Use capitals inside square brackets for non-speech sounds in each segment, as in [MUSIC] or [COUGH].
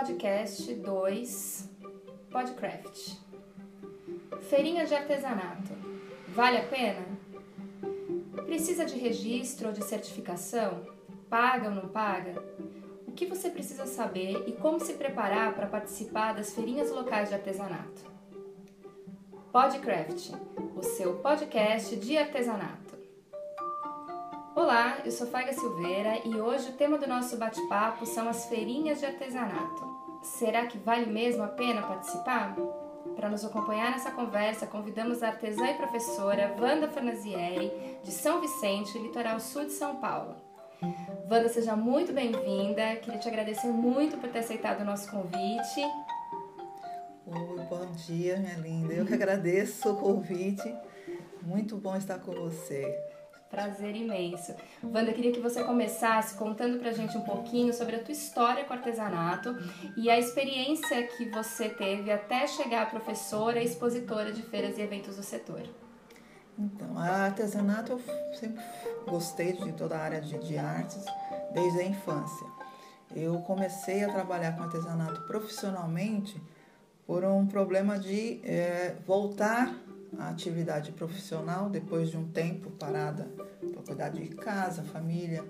podcast 2 Podcraft. Feirinha de artesanato. Vale a pena? Precisa de registro ou de certificação? Paga ou não paga? O que você precisa saber e como se preparar para participar das feirinhas locais de artesanato? Podcraft, o seu podcast de artesanato. Olá, eu sou Faiga Silveira e hoje o tema do nosso bate-papo são as feirinhas de artesanato. Será que vale mesmo a pena participar? Para nos acompanhar nessa conversa, convidamos a artesã e professora Wanda Fornazieri, de São Vicente, litoral sul de São Paulo. Wanda, seja muito bem-vinda. Queria te agradecer muito por ter aceitado o nosso convite. Oi, bom dia, minha linda. Eu que agradeço o convite. Muito bom estar com você. Prazer imenso. Wanda, queria que você começasse contando pra gente um pouquinho sobre a tua história com artesanato e a experiência que você teve até chegar a professora e expositora de feiras e eventos do setor. Então, artesanato eu sempre gostei de toda a área de, de artes desde a infância. Eu comecei a trabalhar com artesanato profissionalmente por um problema de é, voltar a atividade profissional depois de um tempo parada para cuidar de casa, família.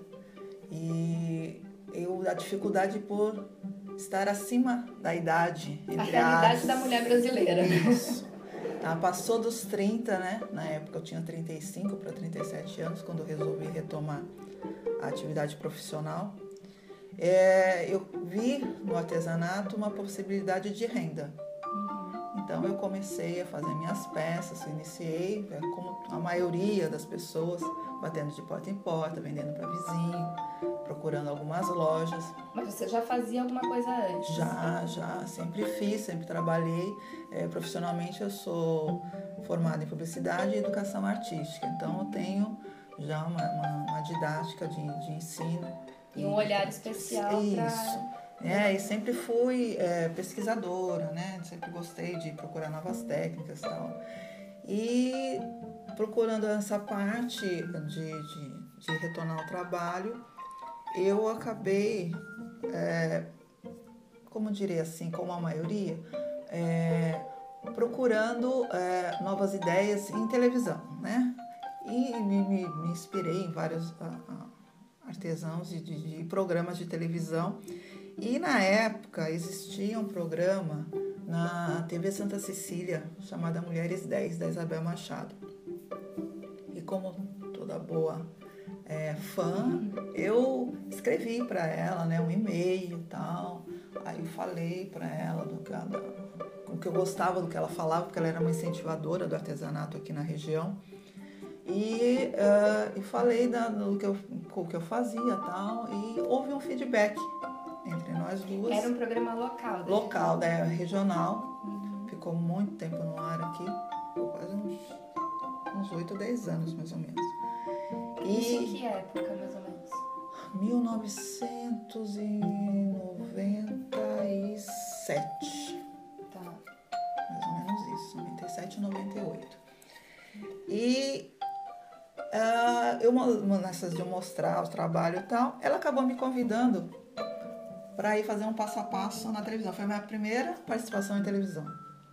E eu a dificuldade por estar acima da idade. a realidade as... da mulher brasileira. Isso. Tá, passou dos 30, né? Na época eu tinha 35 para 37 anos, quando eu resolvi retomar a atividade profissional. É, eu vi no artesanato uma possibilidade de renda. Então eu comecei a fazer minhas peças, iniciei, é, como a maioria das pessoas, batendo de porta em porta, vendendo para vizinho, procurando algumas lojas. Mas você já fazia alguma coisa antes? Já, já, sempre fiz, sempre trabalhei. É, profissionalmente eu sou formada em publicidade e educação artística, então eu tenho já uma, uma, uma didática de, de ensino. E um olhar especial para é, e sempre fui é, pesquisadora, né? Sempre gostei de procurar novas técnicas e tal. E procurando essa parte de, de, de retornar ao trabalho, eu acabei, é, como diria assim, como a maioria, é, procurando é, novas ideias em televisão, né? E me, me, me inspirei em vários artesãos de, de, de programas de televisão e na época existia um programa na TV Santa Cecília chamada Mulheres 10, da Isabel Machado. E como toda boa é, fã, eu escrevi para ela né, um e-mail e tal. Aí falei para ela do que, que eu gostava do que ela falava, porque ela era uma incentivadora do artesanato aqui na região. E, uh, e falei da, do que eu, o que eu fazia tal, e houve um feedback entre nós duas. Era um programa local, Local, da regional. Uhum. Ficou muito tempo no ar aqui, quase uns, uns 8 ou 10 anos mais ou menos. E Isso em que época, mais ou menos? 1997. Tá. Mais ou menos isso, 97 e 98. E uh, eu, nessas de eu mostrar o trabalho e tal, ela acabou me convidando para ir fazer um passo a passo na televisão. Foi a minha primeira participação em televisão.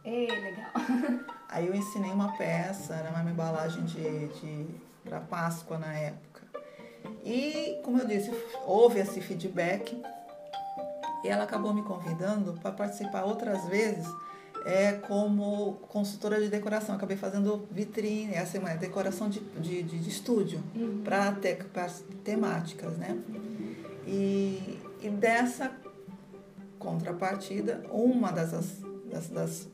Ei, legal. [LAUGHS] Aí eu ensinei uma peça, era uma embalagem de, de para Páscoa na época. E, como eu disse, houve esse feedback e ela acabou me convidando para participar outras vezes é, como consultora de decoração. Acabei fazendo vitrine, essa é uma decoração de, de, de estúdio uhum. para te, temáticas, né? E, e dessa contrapartida, uma das, das,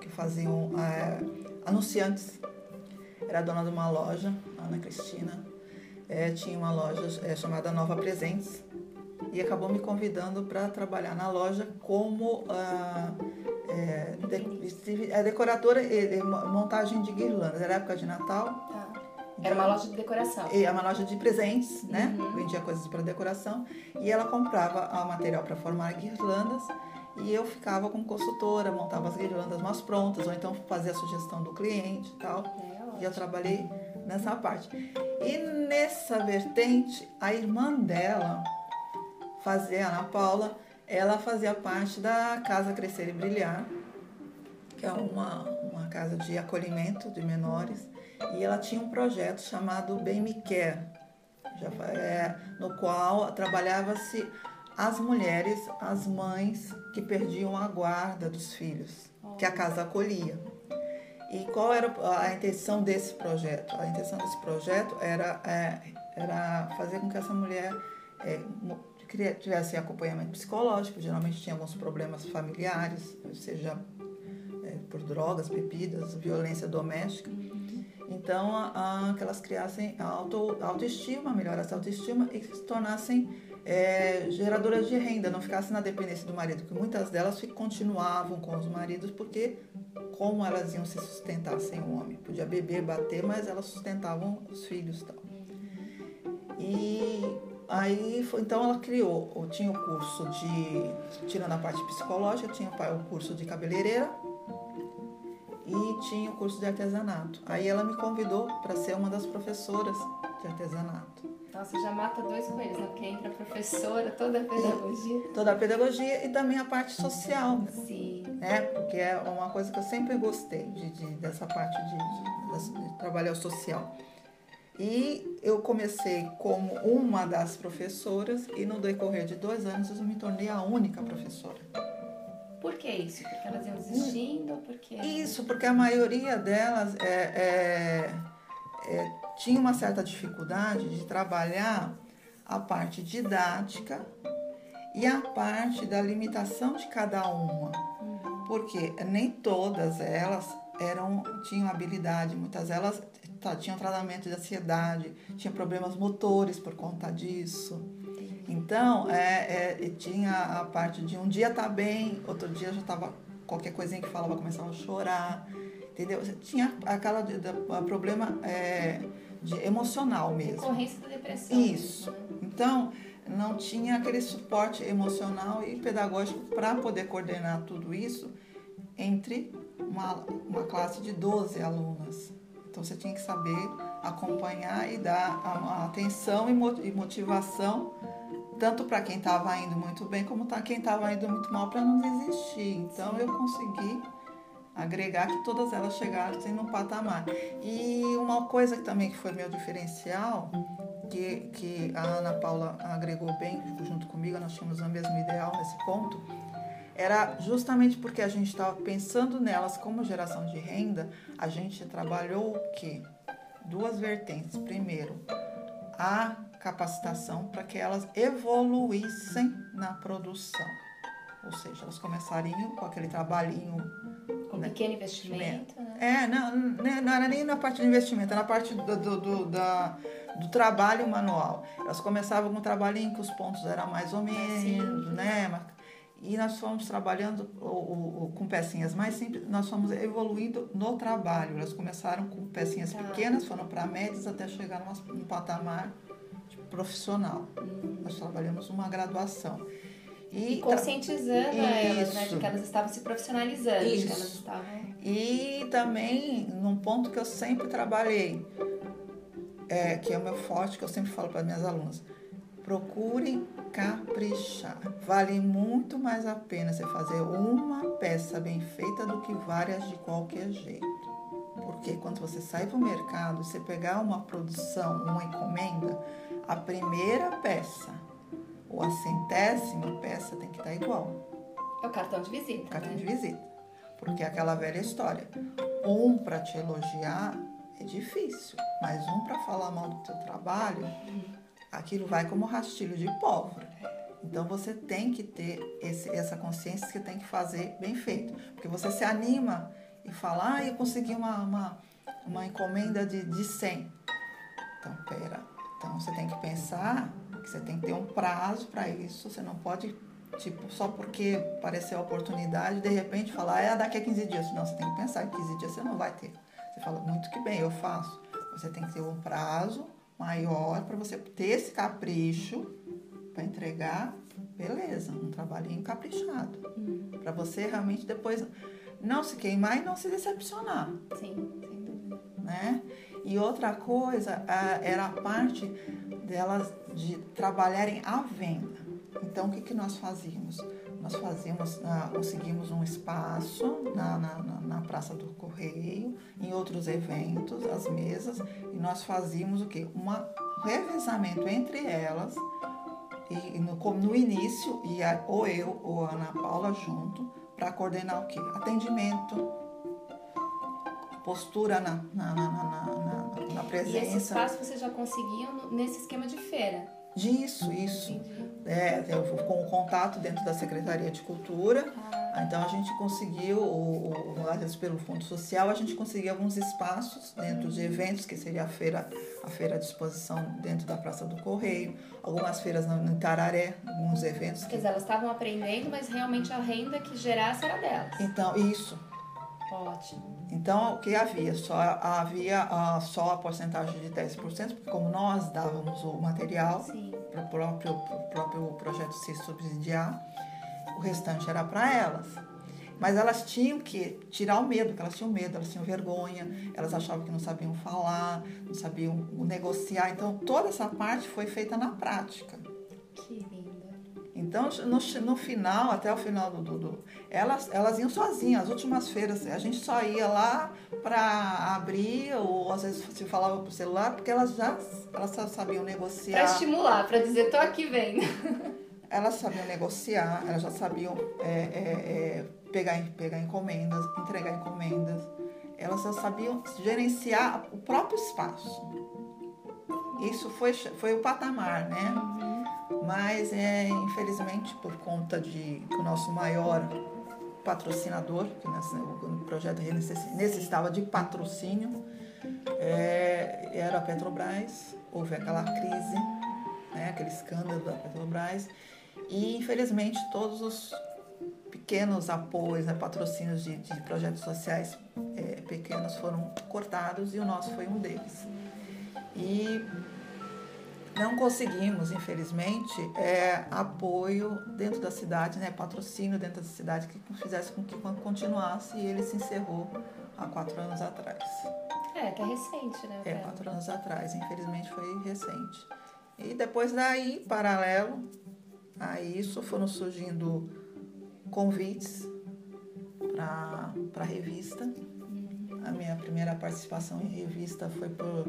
que faziam é, anunciantes era dona de uma loja, Ana Cristina, é, tinha uma loja é, chamada Nova Presentes e acabou me convidando para trabalhar na loja como ah, é, de, é, decoradora e montagem de guirlandas. Era época de Natal. Era uma loja de decoração. É uma loja de presentes, né? Uhum. Vendia coisas para decoração. E ela comprava o material para formar guirlandas. E eu ficava como consultora, montava as guirlandas mais prontas, ou então fazia a sugestão do cliente e tal. É, e eu trabalhei nessa parte. E nessa vertente, a irmã dela fazia, a Ana Paula, ela fazia parte da Casa Crescer e Brilhar, que é uma, uma casa de acolhimento de menores, e ela tinha um projeto chamado Bem Me Quer, é, no qual trabalhava-se as mulheres, as mães que perdiam a guarda dos filhos, que a casa acolhia. E qual era a intenção desse projeto? A intenção desse projeto era, é, era fazer com que essa mulher é, tivesse acompanhamento psicológico, geralmente tinha alguns problemas familiares, seja é, por drogas, bebidas, violência doméstica. Então, a, a, que elas criassem auto, autoestima, melhorassem a autoestima e se tornassem é, geradoras de renda, não ficassem na dependência do marido, porque muitas delas continuavam com os maridos porque como elas iam se sustentar sem o homem? Podia beber, bater, mas elas sustentavam os filhos tal. E aí, foi, então ela criou, tinha o curso de, tirando a parte psicológica, tinha o curso de cabeleireira, e tinha o curso de artesanato. Aí ela me convidou para ser uma das professoras de artesanato. Nossa, já mata dois coelhos, né? Porque entra a professora, toda a pedagogia. Toda a pedagogia e também a parte social. Sim. Né? Porque é uma coisa que eu sempre gostei de, de dessa parte de, de, de trabalhar social. E eu comecei como uma das professoras e no decorrer de dois anos eu me tornei a única professora. Por que isso? Porque elas iam desistindo? Porque... Isso, porque a maioria delas é, é, é, tinha uma certa dificuldade de trabalhar a parte didática e a parte da limitação de cada uma. Uhum. Porque nem todas elas eram tinham habilidade, muitas delas tá, tinham tratamento de ansiedade, tinham problemas motores por conta disso. Então, é, é, tinha a parte de um dia tá bem, outro dia já tava qualquer coisinha que falava começava a chorar, entendeu? Tinha aquela de, de, problema é, de emocional mesmo. Decorrência da depressão. Isso. Né? Então, não tinha aquele suporte emocional e pedagógico para poder coordenar tudo isso entre uma, uma classe de 12 alunas. Então, você tinha que saber acompanhar e dar a, a atenção e motivação tanto para quem estava indo muito bem como para quem estava indo muito mal para não desistir. Então eu consegui agregar que todas elas chegassem no patamar. E uma coisa que também que foi meu diferencial, que, que a Ana Paula agregou bem junto comigo, nós tínhamos o mesmo ideal nesse ponto, era justamente porque a gente estava pensando nelas como geração de renda, a gente trabalhou o quê? Duas vertentes. Primeiro, a capacitação para que elas evoluíssem na produção. Ou seja, elas começariam com aquele trabalhinho. Com né, pequeno investimento. Né? É, não, né, não era nem na parte de investimento, era na parte do, do, do, da, do trabalho manual. Elas começavam com um trabalhinho que os pontos eram mais ou menos, né? E nós fomos trabalhando o, o, com pecinhas mais simples, nós fomos evoluindo no trabalho. Elas começaram com pecinhas tá. pequenas, foram para médias até chegar num patamar profissional. Nós trabalhamos uma graduação. E, e conscientizando tá... elas, né, de que elas estavam se profissionalizando, Isso. de que elas estavam... E também, num ponto que eu sempre trabalhei, é, que é o meu forte, que eu sempre falo para minhas alunas, procurem caprichar. Vale muito mais a pena você fazer uma peça bem feita do que várias de qualquer jeito. Porque quando você sai para o mercado, você pegar uma produção, uma encomenda, a primeira peça ou a centésima peça tem que estar igual. É o cartão de visita. O cartão né? de visita. Porque é aquela velha história. Um para te elogiar é difícil, mas um para falar mal do teu trabalho, aquilo vai como rastilho de pólvora. Então você tem que ter esse, essa consciência que tem que fazer bem feito. Porque você se anima e fala, ah, eu consegui uma, uma, uma encomenda de, de 100. Então, pera, então você tem que pensar que você tem que ter um prazo para isso. Você não pode, tipo, só porque apareceu a oportunidade, de repente falar, é daqui a 15 dias. Não, você tem que pensar que 15 dias você não vai ter. Você fala, muito que bem, eu faço. Você tem que ter um prazo maior para você ter esse capricho para entregar, beleza, um trabalhinho caprichado. Hum. Para você realmente depois não se queimar e não se decepcionar. Sim, sem dúvida. Né? E outra coisa era a parte delas de trabalharem à venda. Então, o que, que nós fazíamos? nós fazíamos, ah, conseguimos um espaço na, na, na, Praça do Correio, em outros eventos, as mesas, e nós fazíamos o quê? Um revezamento entre elas, e no, no início, ia ou eu ou a Ana Paula junto, para coordenar o quê? Atendimento, postura na, na, na, na, presença. E esse espaço você já conseguia nesse esquema de feira? Disso, isso. É, com o contato dentro da Secretaria de Cultura. Ah. Então a gente conseguiu, o, o, pelo Fundo Social, a gente conseguiu alguns espaços dentro de eventos, que seria a feira, a feira à disposição dentro da Praça do Correio, algumas feiras no, no Itararé, alguns eventos. Quer dizer, elas estavam aprendendo, mas realmente a renda que gerasse era delas. Então, isso. Ótimo. Então, o que havia? Só havia uh, só a porcentagem de 10%, porque como nós dávamos o material para o próprio, próprio projeto se subsidiar, o restante era para elas. Mas elas tinham que tirar o medo, porque elas tinham medo, elas tinham vergonha, elas achavam que não sabiam falar, não sabiam negociar. Então, toda essa parte foi feita na prática. Que lindo. Então, no, no final, até o final do, do, elas, elas iam sozinhas. As últimas feiras, a gente só ia lá para abrir, ou às vezes se falava pro celular, porque elas já elas sabiam negociar. Para estimular, para dizer, tô aqui vendo. [LAUGHS] Elas sabiam negociar, elas já sabiam é, é, é, pegar, pegar encomendas, entregar encomendas. Elas já sabiam gerenciar o próprio espaço. Isso foi, foi o patamar, né? Mas, é, infelizmente, por conta de que o nosso maior patrocinador, que nesse, o projeto necessitava de patrocínio, é, era a Petrobras. Houve aquela crise, né, aquele escândalo da Petrobras. E, infelizmente, todos os pequenos apoios, né, patrocínios de, de, projetos sociais é, pequenos foram cortados e o nosso foi um deles. E não conseguimos, infelizmente, é, apoio dentro da cidade, né, patrocínio dentro da cidade que fizesse com que continuasse e ele se encerrou há quatro anos atrás. É, que é recente, né? É, quatro anos atrás, infelizmente foi recente. E depois daí, paralelo a isso, foram surgindo convites para a revista. A minha primeira participação em revista foi por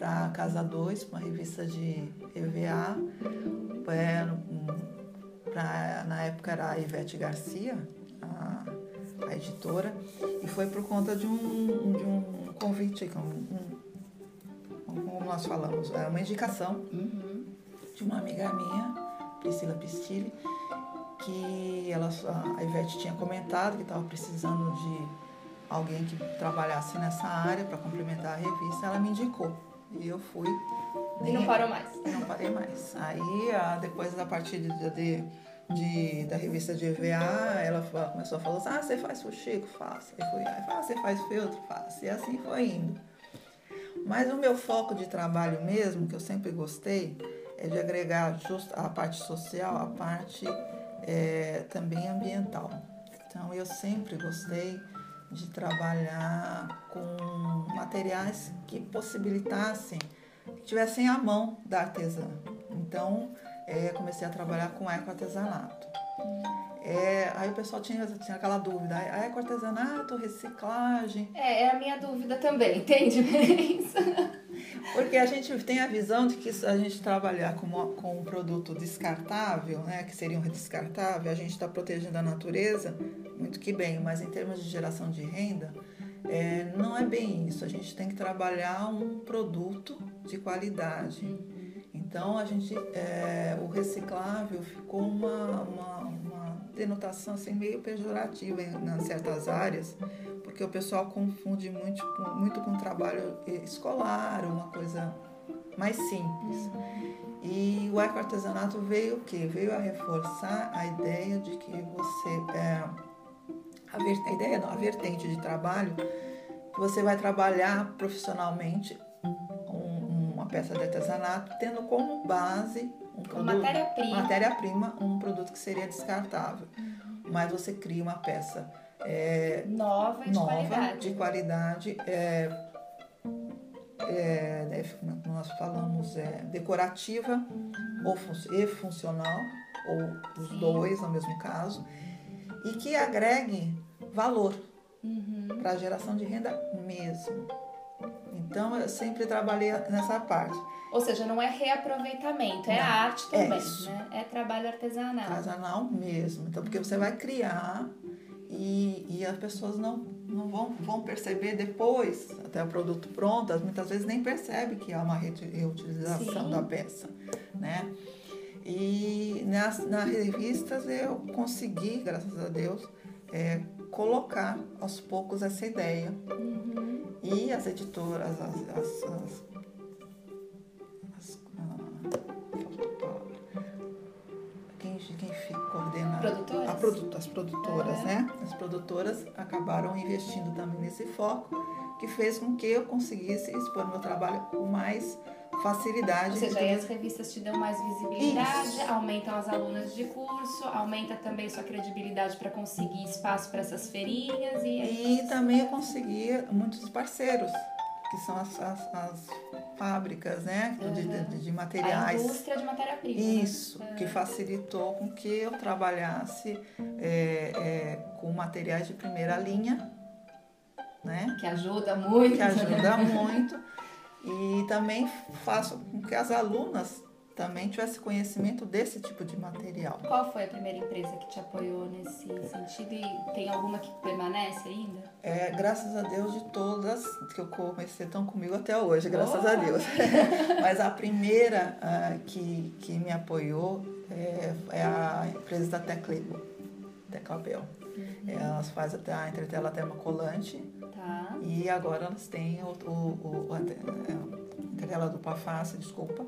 para Casa 2, uma revista de EVA. É, pra, na época era a Ivete Garcia, a, a, editora, e foi por conta de um, de um convite, um, um, como nós falamos, é uma indicação uhum. de uma amiga minha, Priscila Pistilli, que ela, a Ivete tinha comentado que estava precisando de alguém que trabalhasse nessa área para complementar a revista, ela me indicou. E eu fui. E não parou mais. Não parei mais. Aí, depois, a partir de, de, da revista de EVA, ela começou a falar assim, ah, você faz fuxico? Faço. Aí fui, ah, você faz feltro? Faço. E assim foi indo. Mas o meu foco de trabalho mesmo, que eu sempre gostei, é de agregar just a parte social, a parte é, também ambiental. Então, eu sempre gostei de trabalhar com materiais que possibilitassem, que tivessem a mão da artesã. Então, é, comecei a trabalhar com ecoartesanato. É, aí o pessoal tinha, tinha aquela dúvida, é ecoartesanato, reciclagem? É, é a minha dúvida também, entende [LAUGHS] isso? Porque a gente tem a visão de que a gente trabalhar com, uma, com um produto descartável, né, que seria um descartável, a gente está protegendo a natureza, muito que bem, mas em termos de geração de renda, é, não é bem isso. A gente tem que trabalhar um produto de qualidade. Então, a gente, é, o reciclável ficou uma, uma, uma denotação assim, meio pejorativa em, em certas áreas, porque o pessoal confunde muito, muito com trabalho escolar, uma coisa mais simples. E o ecoartesanato veio o quê? Veio a reforçar a ideia de que você... É, a, a ideia não, a vertente de trabalho, que você vai trabalhar profissionalmente um, uma peça de artesanato, tendo como base um produto, matéria-prima. matéria-prima, um produto que seria descartável. Mas você cria uma peça é, nova, de nova qualidade. de qualidade é, é, né, nós falamos é decorativa ou fun e funcional, ou os Sim. dois no mesmo caso, e que agregue valor uhum. para a geração de renda mesmo. Então eu sempre trabalhei nessa parte. Ou seja, não é reaproveitamento, é não, arte é também, é né? É trabalho artesanal. Artesanal mesmo. Então, porque você vai criar e, e as pessoas não, não vão, vão perceber depois, até o produto pronto, muitas vezes nem percebe que há uma reutilização Sim. da peça, né? E nas, nas revistas eu consegui, graças a Deus, é, colocar aos poucos essa ideia. Uhum. E as editoras, as, as, as, as quem, quem coordena produtoras? A produto, as produtoras, é. né? As produtoras acabaram investindo também nesse foco, que fez com que eu conseguisse expor meu trabalho com mais facilidade. Ou seja, aí as revistas te dão mais visibilidade, Isso. aumentam as alunas de curso, aumenta também sua credibilidade para conseguir espaço para essas feirinhas e... E também eu consegui muitos parceiros, que são as, as, as fábricas, né, uhum. de, de, de, materiais. A indústria de matéria-prima. Né? Isso, né? que facilitou com que eu trabalhasse é, é, com materiais de primeira linha, né? Que ajuda muito. Que ajuda muito. [LAUGHS] E também faço com que as alunas também tivessem conhecimento desse tipo de material. Qual foi a primeira empresa que te apoiou nesse sentido e tem alguma que permanece ainda? É, graças a Deus de todas que eu comecei estão comigo até hoje, graças oh. a Deus. [LAUGHS] Mas a primeira uh, que, que me apoiou é, é a empresa da Teclebo, Teclabel. Uhum. Elas fazem até a entretela termocolante Tá. E agora elas têm o, o, o, a dupla face, desculpa.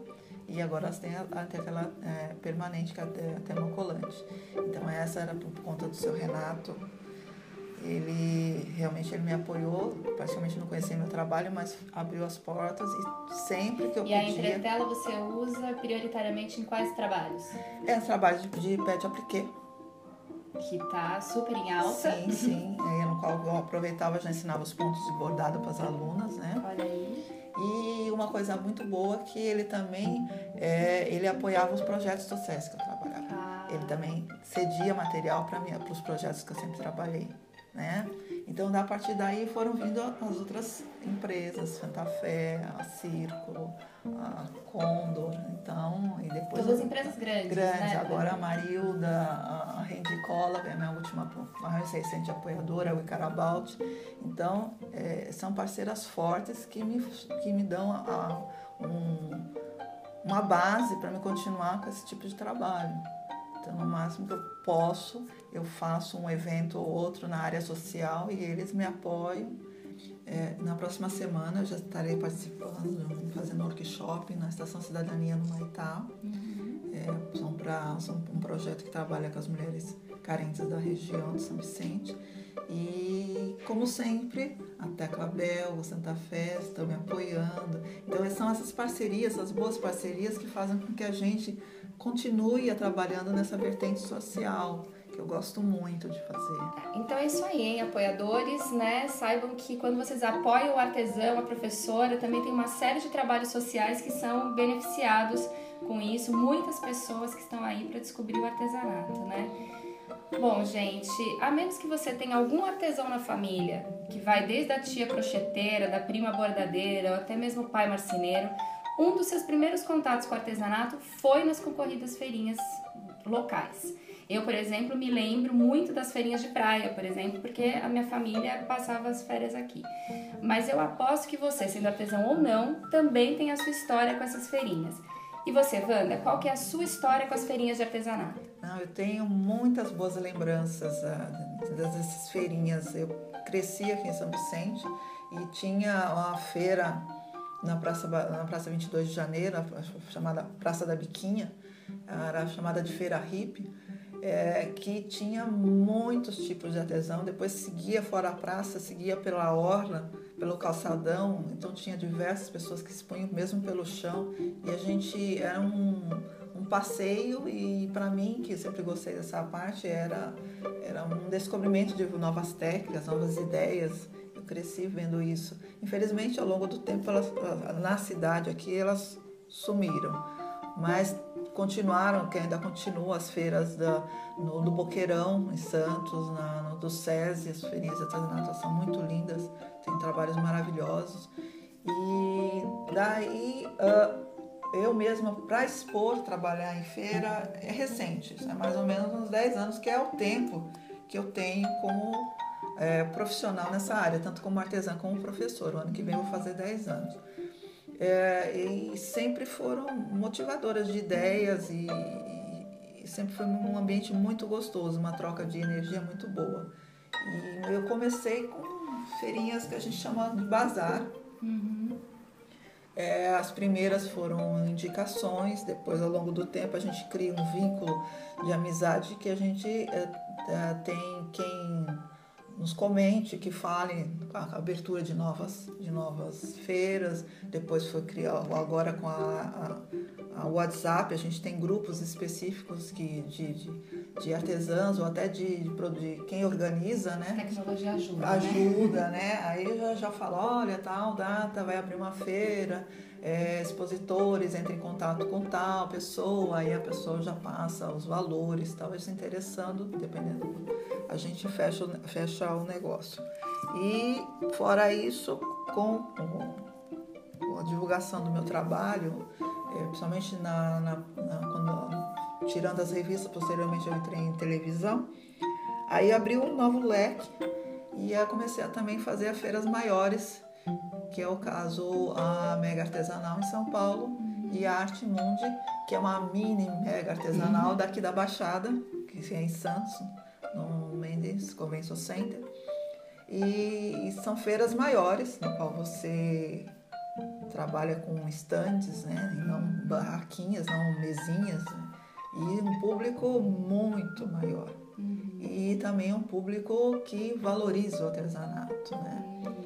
E agora elas têm a, a intercala é, permanente, que é a termocolante. Então essa era por conta do seu Renato. Ele realmente ele me apoiou, praticamente não conhecia meu trabalho, mas abriu as portas e sempre que eu e podia... E a entretela você usa prioritariamente em quais trabalhos? É, trabalhos de, de pet appliqué que tá super em alta. Sim, sim. [LAUGHS] Qual eu aproveitava já ensinava os pontos de bordado para as alunas, né? Olha aí. E uma coisa muito boa que ele também é, ele apoiava os projetos sociais que eu trabalhava. Ah. Ele também cedia material para os projetos que eu sempre trabalhei, né? Então, a partir daí foram vindo as outras empresas, Santa Fé, a Círculo, a Condor, então, e depois... Todas as empresas grandes, Grandes, né? agora a Marilda, a Rendicola, que é a minha última, mais recente apoiadora, o Icarabout. Então, é, são parceiras fortes que me, que me dão a, a, um, uma base para me continuar com esse tipo de trabalho. Então, no máximo que eu posso, eu faço um evento ou outro na área social e eles me apoiam. É, na próxima semana eu já estarei participando, fazendo workshop na Estação Cidadania no Maitá. Uhum. É, são, pra, são um projeto que trabalha com as mulheres carentes da região de São Vicente. E, como sempre, a Tecla Bel, o Santa Fé estão me apoiando. Então, são essas parcerias, essas boas parcerias que fazem com que a gente continue trabalhando nessa vertente social, que eu gosto muito de fazer. Então é isso aí, hein, apoiadores, né? Saibam que quando vocês apoiam o artesão, a professora, também tem uma série de trabalhos sociais que são beneficiados com isso. Muitas pessoas que estão aí para descobrir o artesanato, né? Bom, gente, a menos que você tenha algum artesão na família, que vai desde a tia crocheteira, da prima bordadeira, ou até mesmo o pai marceneiro, um dos seus primeiros contatos com o artesanato foi nas concorridas feirinhas locais. Eu, por exemplo, me lembro muito das feirinhas de praia, por exemplo, porque a minha família passava as férias aqui. Mas eu aposto que você, sendo artesão ou não, também tem a sua história com essas feirinhas. E você, Wanda, qual que é a sua história com as feirinhas de artesanato? Não, eu tenho muitas boas lembranças uh, dessas feirinhas. Eu cresci aqui em São Vicente e tinha uma feira na Praça, na Praça 22 de Janeiro, chamada Praça da Biquinha, era chamada de Feira Hippie, é, que tinha muitos tipos de artesão. Depois seguia fora a praça, seguia pela orla, pelo calçadão, então tinha diversas pessoas que se punham mesmo pelo chão e a gente era um, um passeio e para mim que sempre gostei dessa parte era era um descobrimento de novas técnicas, novas ideias cresci vendo isso. Infelizmente, ao longo do tempo, elas, na cidade aqui, elas sumiram. Mas continuaram, que ainda continuam as feiras da, no, do Boqueirão, em Santos, na, no, do SESI, as feirinhas de artesanato são muito lindas, tem trabalhos maravilhosos. E daí uh, eu mesma, para expor, trabalhar em feira, é recente, é mais ou menos uns 10 anos, que é o tempo que eu tenho como é, profissional nessa área, tanto como artesã como professor. O ano que vem eu vou fazer 10 anos. É, e sempre foram motivadoras de ideias e, e, sempre foi um ambiente muito gostoso, uma troca de energia muito boa. E eu comecei com feirinhas que a gente chama de bazar. Uhum. É, as primeiras foram indicações, depois ao longo do tempo a gente cria um vínculo de amizade que a gente é, é, tem quem nos comente, que fale a abertura de novas, de novas feiras. Depois foi criar agora com a, a, a WhatsApp, a gente tem grupos específicos que, de, de, de artesãos ou até de, de, de, quem organiza, né? A tecnologia ajuda. Ajuda, né? né? Aí já, já fala, olha, tal data vai abrir uma feira é, expositores entrem em contato com tal pessoa, aí a pessoa já passa os valores, talvez se interessando, dependendo, a gente fecha, fecha o negócio. E fora isso, com, com a divulgação do meu trabalho, é, principalmente na, na, na, quando, tirando as revistas, posteriormente eu entrei em televisão, aí abriu um novo leque e eu comecei a também fazer as feiras maiores que é o caso a Mega Artesanal em São Paulo e a Arte Mundi, que é uma mini mega artesanal daqui da Baixada, que é em Santos, no Mendes Convention Center. E são feiras maiores, no qual você trabalha com estantes, né? E não barraquinhas, não mesinhas. Né? E um público muito maior. Uhum. E também um público que valoriza o artesanato, né?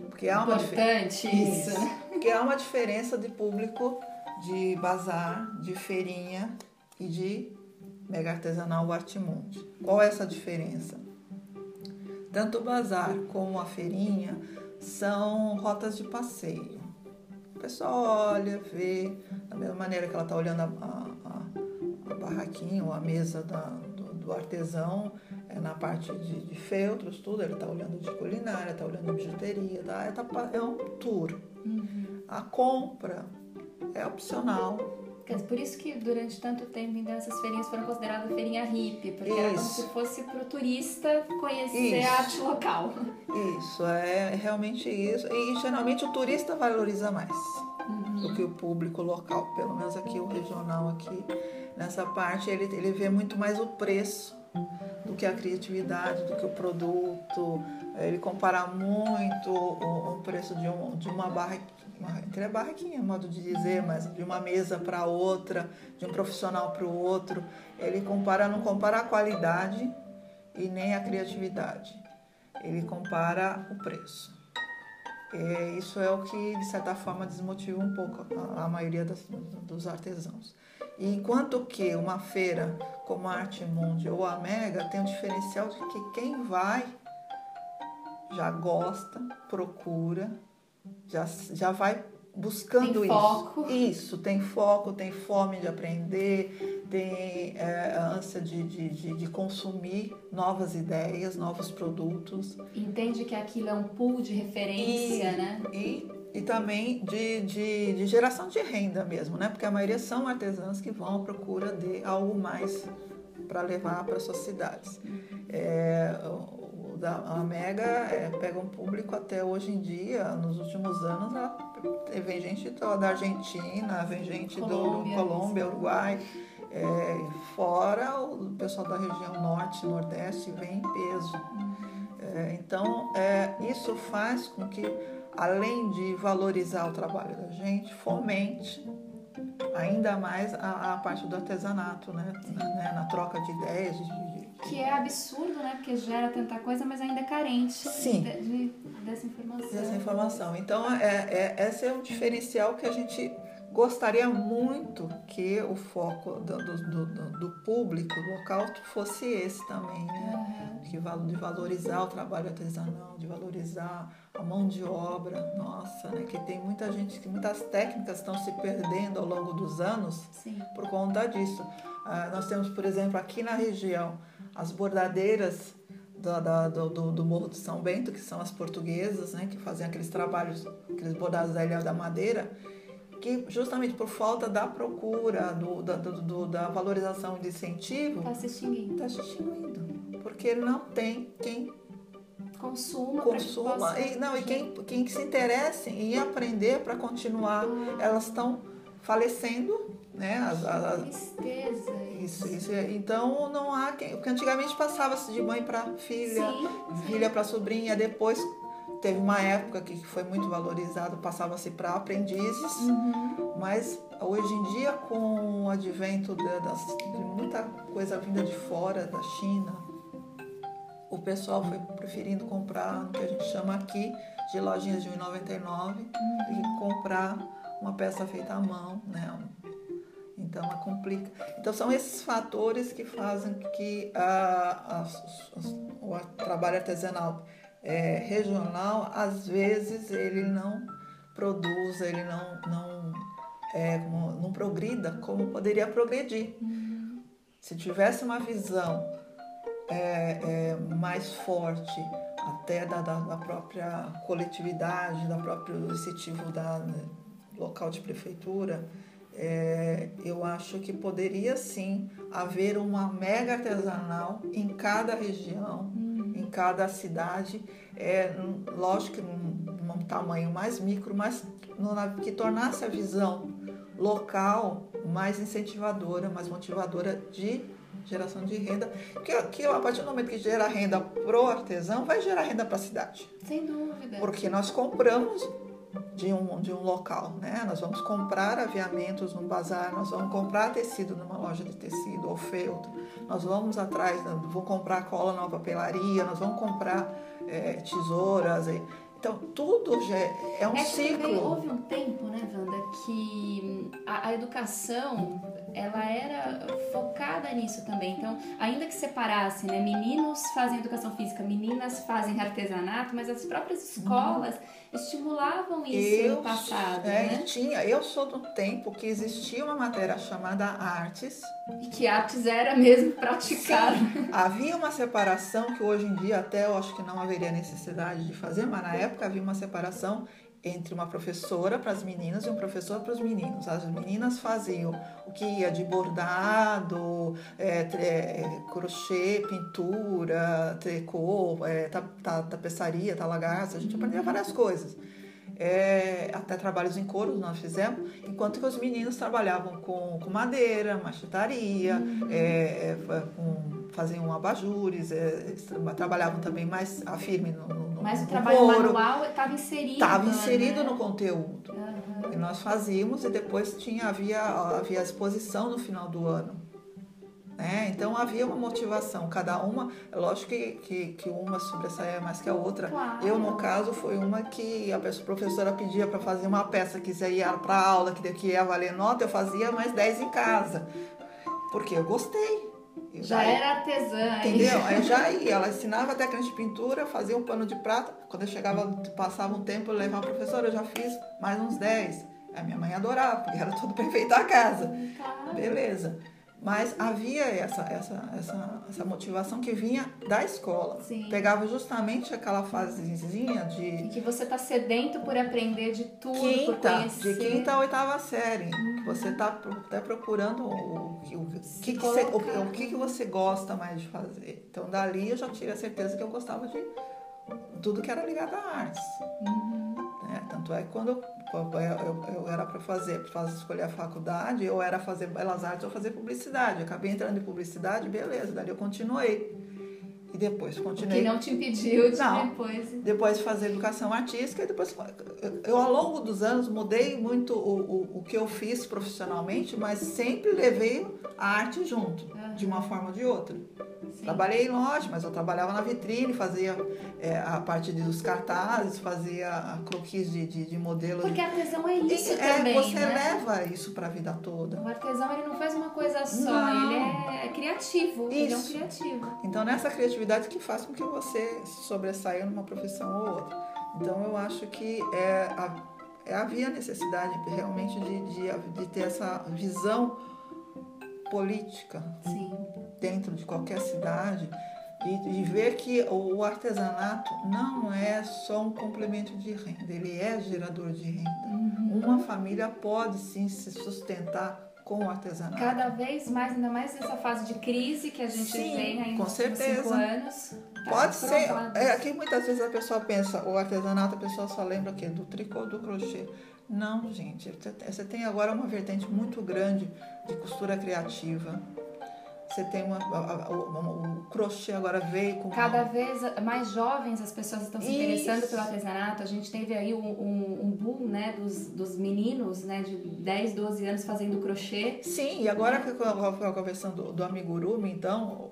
Porque há uma Importante isso. isso. Porque há uma diferença de público de bazar, de feirinha e de mega artesanal Artimonte. Qual é essa diferença? Tanto o bazar como a feirinha são rotas de passeio. O pessoal olha, vê, da mesma maneira que ela está olhando a, a, a, barraquinha ou a mesa da, do, do artesão, é na parte de, de feltros, tudo, ele está olhando de culinária, está olhando de bijuteria, tá? é, tá, é um tour. Uhum. A compra é opcional. Por isso que durante tanto tempo, então, essas feirinhas foram consideradas feirinha hippie, porque isso. era como se fosse para o turista conhecer isso. a arte local. Isso, é realmente isso. E geralmente o turista valoriza mais uhum. do que o público local, pelo menos aqui o regional aqui. Nessa parte ele, ele vê muito mais o preço do que a criatividade, do que o produto. Ele compara muito o, o preço de, um, de uma barraquinha, entre a barraquinha, modo de dizer, mas de uma mesa para outra, de um profissional para o outro. Ele compara, não compara a qualidade e nem a criatividade. Ele compara o preço. Isso é o que, de certa forma, desmotiva um pouco a, a maioria das, dos artesãos. E enquanto que uma feira como a Arte Mundi ou a Mega tem o diferencial de que quem vai já gosta, procura, já, já vai buscando tem isso. Foco. Isso, tem foco, tem fome de aprender, tem é, ânsia de, de, de, de, consumir novas ideias, novos produtos. Entende que aquilo é um pool de referência, e, né? E e também de, de, de, geração de renda mesmo, né? Porque a maioria são artesãos que vão à procura de algo mais para levar para suas cidades. É, o da, a Mega é, pega um público até hoje em dia, nos últimos anos, ela, vem gente da Argentina, vem gente Colômbia, do Colômbia, Uruguai. É, fora o pessoal da região norte, nordeste vem em peso. É, então, é, isso faz com que além de valorizar o trabalho da gente, fomente ainda mais a, a parte do artesanato, né? Na, né? Na troca de ideias. De, de, que é absurdo, né? Porque gera tanta coisa, mas ainda é carente Sim. De, de, dessa informação. Dessa informação. Então, é, é, esse é um diferencial que a gente gostaria muito que o foco do, do, do, do público local fosse esse também, né? Uhum. Que, de valorizar o trabalho artesanal, de valorizar a mão de obra, nossa, né? Que tem muita gente, que muitas técnicas estão se perdendo ao longo dos anos Sim. por conta disso. Ah, nós temos, por exemplo, aqui na região, as bordadeiras do, da, do, do, Morro de São Bento, que são as portuguesas, né? Que fazem aqueles trabalhos, aqueles bordados da ilha da madeira que justamente por falta da procura, do, da, do, da valorização de incentivo, está se extinguindo. Está se extinguindo. Porque não tem quem consuma, consuma e não e quem, quem se interesse em aprender para continuar ah. elas estão falecendo né as, as, tristeza isso isso então não há quem porque antigamente passava-se de mãe para filha sim, filha para sobrinha depois Teve uma época que foi muito valorizado, passava-se para aprendizes, uhum. mas hoje em dia, com o advento de, de, muita coisa vinda de fora, da China, o pessoal foi preferindo comprar no que a gente chama aqui de lojinhas de 1,99 uhum. e comprar uma peça feita à mão, né? Então, a complica. Então, são esses fatores que fazem que a, a, a, o trabalho artesanal é, regional, às vezes ele não produz, ele não, não, é, não progrida como poderia progredir. Uhum. Se tivesse uma visão é, é, mais forte até da, da, da, própria coletividade, da próprio iniciativo da né, local de prefeitura, é, eu acho que poderia sim haver uma mega artesanal em cada região. Em cada cidade, é, lógico que num, num tamanho mais micro, mas que tornasse a visão local mais incentivadora, mais motivadora de geração de renda, que, que a partir do momento que gera renda pro artesão, vai gerar renda para a cidade. Sem dúvida. Porque nós compramos de um, de um local, né? Nós vamos comprar aviamentos num bazar, nós vamos comprar tecido numa loja de tecido ou feltro, nós vamos atrás, né? vamos comprar cola numa papelaria, nós vamos comprar é, tesouras. Então, tudo já é um é ciclo. houve um tempo, né, Wanda, que a, a, educação ela era focada nisso também. Então, ainda que separasse, né, meninos fazem educação física, meninas fazem artesanato, mas as próprias escolas uhum estimulavam isso eu, no passado, é, né? Tinha. Eu sou do tempo que existia uma matéria chamada artes. E que artes era mesmo praticada. Havia uma separação que hoje em dia até eu acho que não haveria necessidade de fazer, mas na época havia uma separação entre uma professora para as meninas e um professor para os meninos. As meninas faziam o que ia de bordado, é, é, crochê, pintura, tricô, é, tapeçaria, talagaça, a gente aprendia várias coisas. É, até trabalhos em couro nós fizemos, enquanto que os meninos trabalhavam com, com madeira, machetaria, é, é, com, faziam abajures, é, trabalhavam também mais a firme no, no mas o trabalho couro, manual estava inserido. Estava inserido né? no conteúdo. Uhum. E nós fazíamos e depois tinha, havia, havia exposição no final do ano. Né? Então havia uma motivação, cada uma, é lógico que, que, que uma sobressaia mais que a outra. Claro. Eu, no caso, foi uma que a professora pedia para fazer uma peça que ia para aula, que, que ia valer nota, eu fazia mais 10 em casa. Porque eu gostei. Já era artesã. Entendeu? [LAUGHS] Aí já ia. Ela ensinava técnicas de pintura, fazia um pano de prata. Quando eu chegava, passava um tempo, eu levava a professora, eu já fiz mais uns 10. A minha mãe adorava, porque era tudo perfeito a casa. Beleza. Mas havia essa, essa, essa, essa motivação que vinha da escola. Sim. Pegava justamente aquela fasezinha de. Em que você está sedento por aprender de tudo, quinta, por conhecer. De quinta a oitava série. Que você está tá procurando o, o, o, que, que você, o, o que, que você gosta mais de fazer. Então, dali eu já tive a certeza que eu gostava de tudo que era ligado à artes. Uhum. Né? Tanto é que quando eu eu, eu era para fazer, para escolher a faculdade, eu era fazer belas artes ou fazer publicidade. Eu acabei entrando em publicidade, beleza, dali eu continuei. E depois continuei. Que não te impediu de Não. depois. Depois fazer educação artística e depois eu ao longo dos anos mudei muito o, o, o que eu fiz profissionalmente, mas sempre levei a arte junto, de uma forma ou de outra. Sim. Trabalhei em loja, mas eu trabalhava na vitrine, fazia é, a parte dos cartazes, fazia a croquis de, de, de modelo. Porque artesão é isso E, é, também, você né? leva isso para a vida toda. O artesão ele não faz uma coisa só, Não. ele é criativo. Ele é um Isso. criativo. Então, nessa criatividade que faz com que você sobressaia numa profissão ou outra. Então, eu acho que é, a- é, havia necessidade realmente de, de, de ter essa visão política Sim. dentro de qualquer cidade e de ver que o artesanato não é só um complemento de renda, ele é gerador de renda. Uhum. Uma família pode sim se sustentar com o artesanato. Cada vez mais, ainda mais nessa fase de crise que a gente Sim, vem aí com certeza. cinco anos. tá Pode ser. É que muitas vezes a pessoa pensa, o artesanato, a pessoa só lembra o quê? Do tricô, do crochê. Não, gente. Você tem agora uma vertente muito grande de costura criativa. Você tem uma. a- a- o, o crochê agora veio com. Cada vez mais jovens as pessoas estão se Isso. interessando pelo artesanato. A gente teve aí um, um, um boom né, dos, dos meninos né, de 10, 12 anos fazendo crochê. Sim, e agora que eu estava conversando do, do amigurumi, então,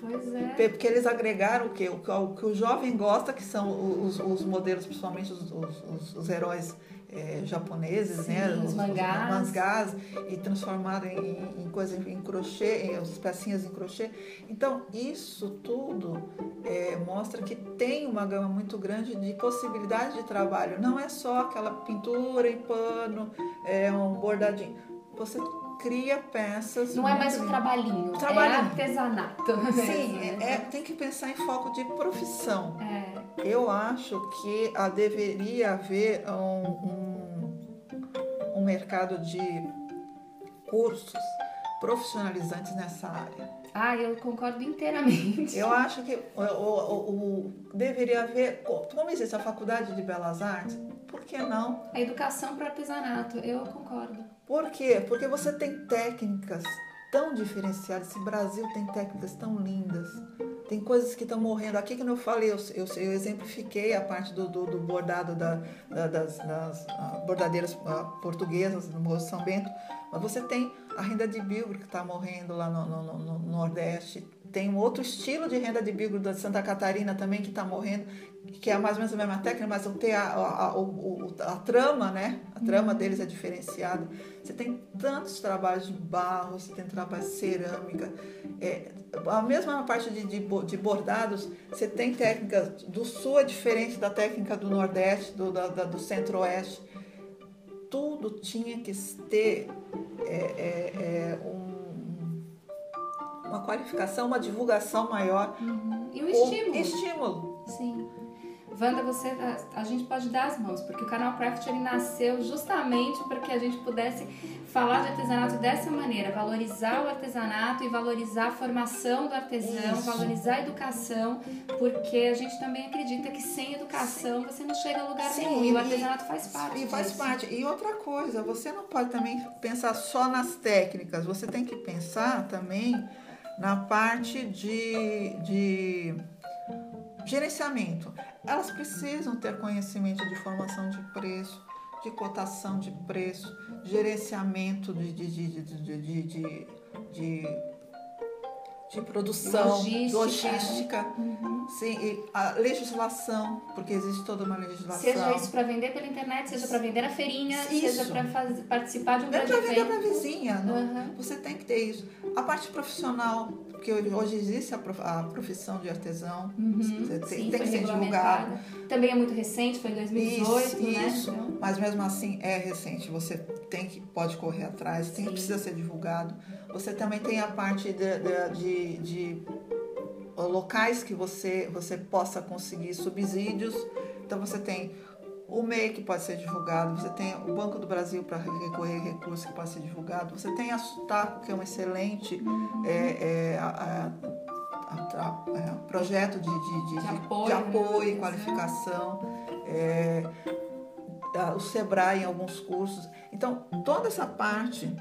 Pois é. porque eles agregaram o que? O, que- o que o jovem gosta, que são os, os modelos, principalmente os, os- os heróis eh, japoneses, Sim, né? os mangás. mangás, e transformaram em, em coisa em crochê, em as pecinhas em crochê. Então, isso tudo eh, mostra que tem uma gama muito grande de possibilidades de trabalho. Não é só aquela pintura em pano, é um bordadinho. Você cria peças. Não é mais um trabalhinho, Trabalhinho. é artesanato. Sim, [LAUGHS] é, é- tem que pensar em foco de profissão. É. Eu acho que ah, deveria haver um, um, um mercado de cursos profissionalizantes nessa área. Ah, eu concordo inteiramente. Eu acho que o, o- o- deveria haver, co- como existe a Faculdade de Belas Artes, por que não? A educação para artesanato, eu concordo. Por quê? Porque você tem técnicas tão diferenciadas. Esse Brasil tem técnicas tão lindas. Tem coisas que estão morrendo. Aqui que eu falei, eu, eu, eu exemplifiquei a parte do, do, do bordado da, da- das, das, ah, bordadeiras ah, portuguesas no Morro São Bento. Mas você tem a renda de bilbre que está morrendo lá no, no- no- no Nordeste. Tem um outro estilo de renda de bilbre da Santa Catarina também que está morrendo, que é mais ou menos a mesma técnica, mas tem a, a, a, a trama, né? A trama deles é diferenciada. Você tem tantos trabalhos de barro, você tem trabalho de cerâmica. É, a mesma parte de, de, de bordados, você tem técnicas do sul é diferente da técnica do nordeste, do, da, da- do centro-oeste. Tudo tinha que ter é, é, é, um- uma qualificação, uma divulgação maior. E o ou estímulo. estímulo. Sim. Wanda, você, a, a gente pode dar as mãos, porque o canal Craft ele nasceu justamente para que a gente pudesse falar de artesanato dessa maneira, valorizar o artesanato e valorizar a formação do artesão, Isso. valorizar a educação, porque a gente também acredita que sem educação você não chega a lugar Sim, nenhum. E e- o artesanato faz parte E faz disso. parte. E outra coisa, você não pode também pensar só nas técnicas, você tem que pensar também na parte de, de gerenciamento. Elas precisam ter conhecimento de formação de preço, de cotação de preço, gerenciamento de, de, de, de, produção, Logística. Uhum. sim, e a legislação, porque existe toda uma legislação. Seja isso para vender pela internet, seja para vender na feirinha, Isso. seja para participar de um grande para vender evento. para vizinha. Aham. Você tem que ter isso. A parte profissional, porque hoje, existe a, prof- a profissão de artesão, Uhum, tem, sim, tem que ser divulgado. Também é muito recente, foi em 2018, Isso, né? isso. Então, Mas mesmo assim é recente, você tem que pode correr atrás, tem, Sim. precisa ser divulgado. Você também tem a parte de, de, de- de locais que você, você possa conseguir subsídios. Então você tem o MEI que pode ser divulgado, você tem o Banco do Brasil para recorrer recursos que pode ser divulgado, você tem a Sutaco, que é um excelente é, é, a- a- a- é, projeto de, de, de, De apoio, de apoio né? e qualificação. é, o Sebrae em alguns cursos. Então, toda essa parte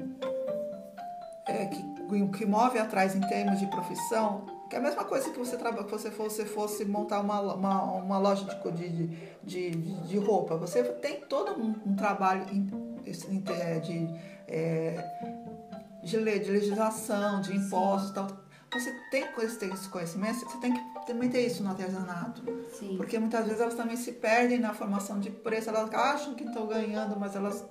é, que, que move atrás em termos de profissão Que é a mesma coisa que você trabalha, que você fosse, fosse montar uma, uma, uma loja de, de, de, de, roupa. Você tem todo um, um trabalho de, de, é, de, legislação, de impostos e tal. Você tem esse conhecimento, você tem que também ter isso no artesanato. Sim. Porque muitas vezes elas também se perdem na formação de preço, elas acham que estão ganhando, mas elas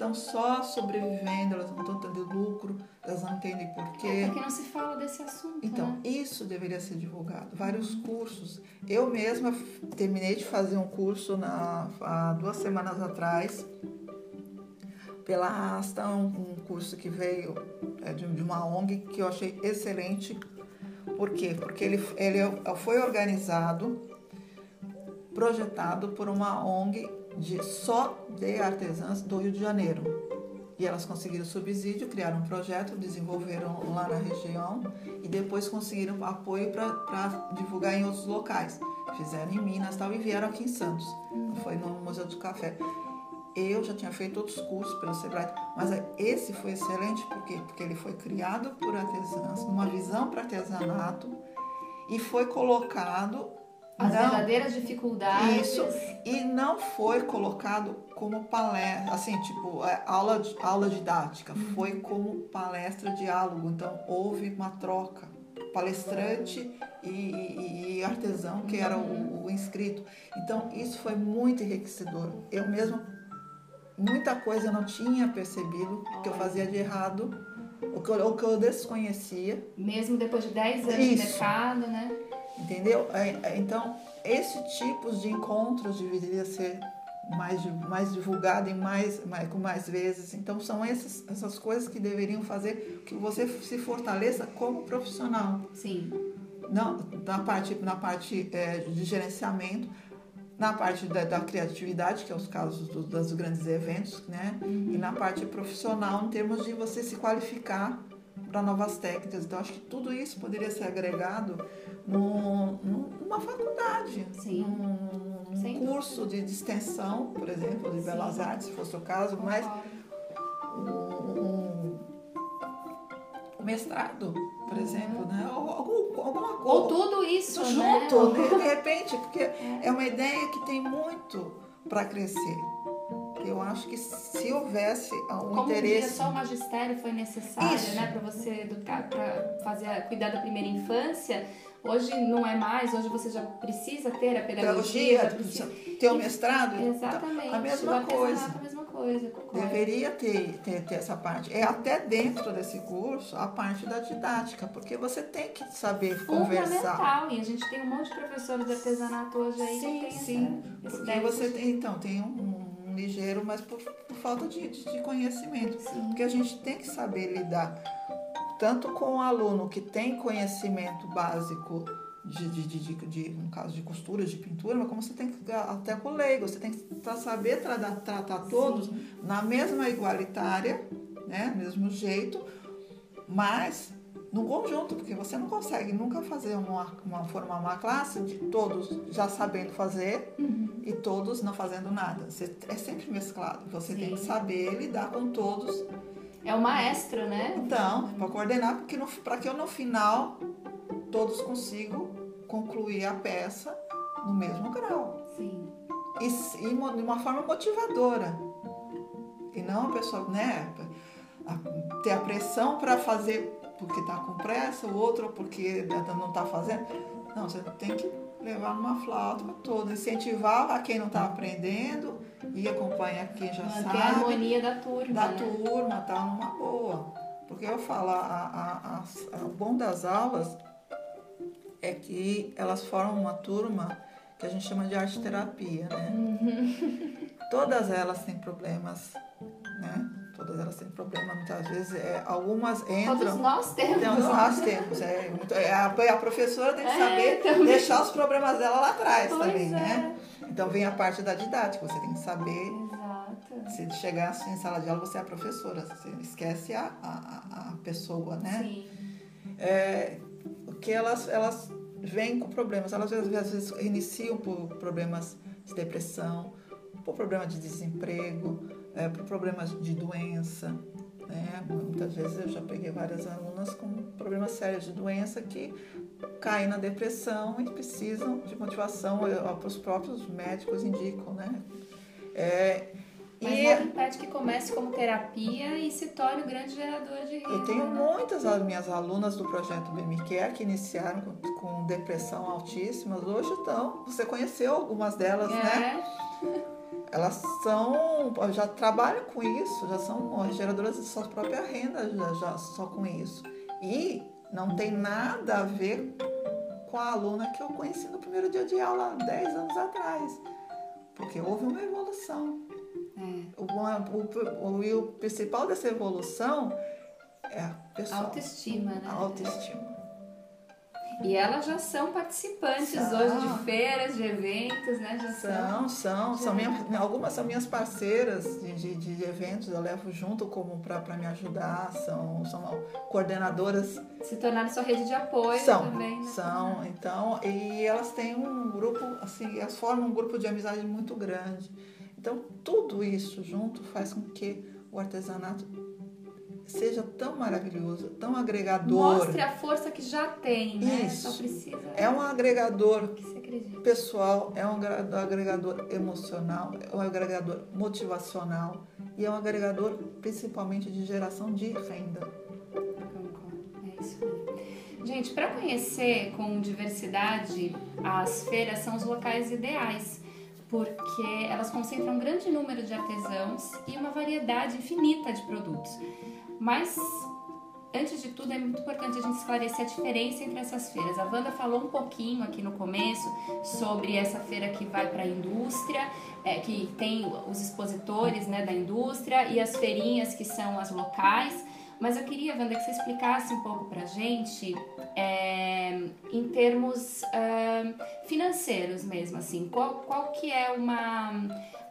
estão só sobrevivendo, elas não estão tendo lucro, elas não entendem porquê. É porque não se fala desse assunto. Então, né? isso deveria ser divulgado. Vários cursos. Eu mesma terminei de fazer um curso na, há duas semanas atrás pela Asta, um, curso que veio é, de, de uma ONG que eu achei excelente. Por quê? Porque ele, ele foi organizado, projetado por uma ONG de, só de artesãs do Rio de Janeiro. E elas conseguiram subsídio, criaram um projeto, desenvolveram lá na região e depois conseguiram apoio para divulgar em outros locais. Fizeram em Minas tal, e vieram aqui em Santos. Foi no Museu do Café. Eu já tinha feito outros cursos pelo Sebrae, mas esse foi excelente por quê? porque ele foi criado por artesãs, uma visão para artesanato e foi colocado as não, verdadeiras dificuldades. Isso. E não foi colocado como palestra, assim, tipo, é, aula, aula didática. Uhum. Foi como palestra diálogo. Então, houve uma troca. Palestrante e, e, e artesão, que era o, uhum. o, inscrito. Então, isso foi muito enriquecedor. Eu mesma, muita coisa eu não tinha percebido que eu fazia de errado, o que eu, o que eu desconhecia. Mesmo depois de 10 anos isso. de mercado, né? Entendeu? É, é, então, esse tipo de encontros deveria ser mais, mais divulgado e mais, mais, com mais vezes. Então, são essas, essas coisas que deveriam fazer que você se fortaleça como profissional. Sim. Não, na parte, na parte é, de gerenciamento, na parte da, da, criatividade, que é os casos do, dos grandes eventos, né? Uhum. E na parte profissional, em termos de você se qualificar para novas técnicas. Então, acho que tudo isso poderia ser agregado num, numa faculdade, Sim. num, curso de, de, extensão, por exemplo, de belas Sim. artes, se fosse o caso, mas um, um mestrado, por uhum. exemplo, né? Ou, algum, alguma coisa. Ou tudo isso, junto, né? de [LAUGHS] repente, porque é. é uma ideia que tem muito para crescer. Eu acho que se houvesse um Como interesse. Só o magistério foi necessário, Isso. né, para você educar, para fazer cuidar da primeira infância, Hoje não é mais, hoje você já precisa ter a pedagogia, pedagogia precisa... ter o mestrado. Exatamente. A mesma coisa. A mesma coisa, Deveria ter, ter, ter essa parte. É até dentro desse curso a parte da didática, porque você tem que saber conversar. Fundamental. E a gente tem um monte de professores de artesanato hoje aí sim, que tem sim. Essa, porque você tem, então, tem um, um ligeiro, mas por, por falta de, de, conhecimento. Sim. Porque a gente tem que saber lidar tanto com o aluno que tem conhecimento básico de, de, de, de, no caso de costura, de pintura, mas como você tem que, até com o leigo, você tem que saber tratar, tratar todos Sim. na mesma igualitária, né, mesmo jeito, mas no conjunto, porque você não consegue nunca fazer uma, uma formar uma classe de todos já sabendo fazer uhum. e todos não fazendo nada. Você, é sempre mesclado. Você Sim. tem que saber lidar com todos é o maestro, né? Então, para coordenar, porque para que eu no final todos consigam concluir a peça no mesmo grau. Sim. E, e de uma forma motivadora. E não a pessoa, né, a, ter a pressão para fazer porque está com pressa, o outro porque não está fazendo. Não, você tem que levar numa flauta toda, incentivar a quem não está aprendendo e acompanhar quem já Manter sabe. a harmonia da turma. Da né? turma, tá numa boa. Porque eu falo, a, a, a, o bom das aulas é que elas formam uma turma que a gente chama de arte terapia, né? Uhum. Todas elas têm problemas, né? Todas elas têm problema, muitas vezes. É, algumas entram. Todos nós temos. Todos nós temos. É, muito, é, a, a, professora tem que é, saber também. deixar os problemas dela lá atrás pois também, é. né? Então vem a parte da didática, você tem que saber. Exato. Se chegar assim, em sala de aula, você é a professora, você esquece a, a, a pessoa, né? Sim. É, que elas, elas vêm com problemas, elas às vezes iniciam por problemas de depressão, por problema de desemprego, é, por problemas de doença. Né? Muitas vezes eu já peguei várias alunas com problemas sérios de doença que caem na depressão e precisam de motivação, os próprios médicos indicam, né? É, mas e nada impede que comece como terapia e se torne um grande gerador de renda. Eu tenho né? muitas das minhas alunas do projeto BMCare que iniciaram com, com, depressão altíssimas, hoje estão, você conheceu algumas delas, né? é. né? [LAUGHS] Elas são, já trabalham com isso, já são geradoras de sua própria renda já, já só com isso. E não tem nada a ver com a aluna que eu conheci no primeiro dia de aula, 10 anos atrás. Porque houve uma evolução. É. O, o, o, o, principal dessa evolução é a pessoa. Autoestima, né? A autoestima. E elas já são participantes são. hoje de feiras, de eventos, né? Já são, são. são minha, algumas são minhas parceiras de, de, de eventos, eu levo junto como para me ajudar, são, são coordenadoras. Se tornaram sua rede de apoio são, também. Né? São, então, e elas têm um grupo, assim, elas formam um grupo de amizade muito grande. Então, tudo isso junto faz com que o artesanato seja tão maravilhoso, tão agregador. Mostre a força que já tem, né? Isso. Só precisa. É um agregador pessoal, é um agregador emocional, é um agregador motivacional e é um agregador principalmente de geração de renda. É isso aí. Gente, para conhecer com diversidade, as feiras são os locais ideais porque elas concentram um grande número de artesãos e uma variedade infinita de produtos. Mas, antes de tudo, é muito importante a gente esclarecer a diferença entre essas feiras. A Wanda falou um pouquinho aqui no começo sobre essa feira que vai para a indústria, é, que tem os expositores né, da indústria e as feirinhas que são as locais. Mas eu queria, Wanda, que você explicasse um pouco para a gente, é, em termos é, financeiros mesmo, assim, qual, qual que é uma,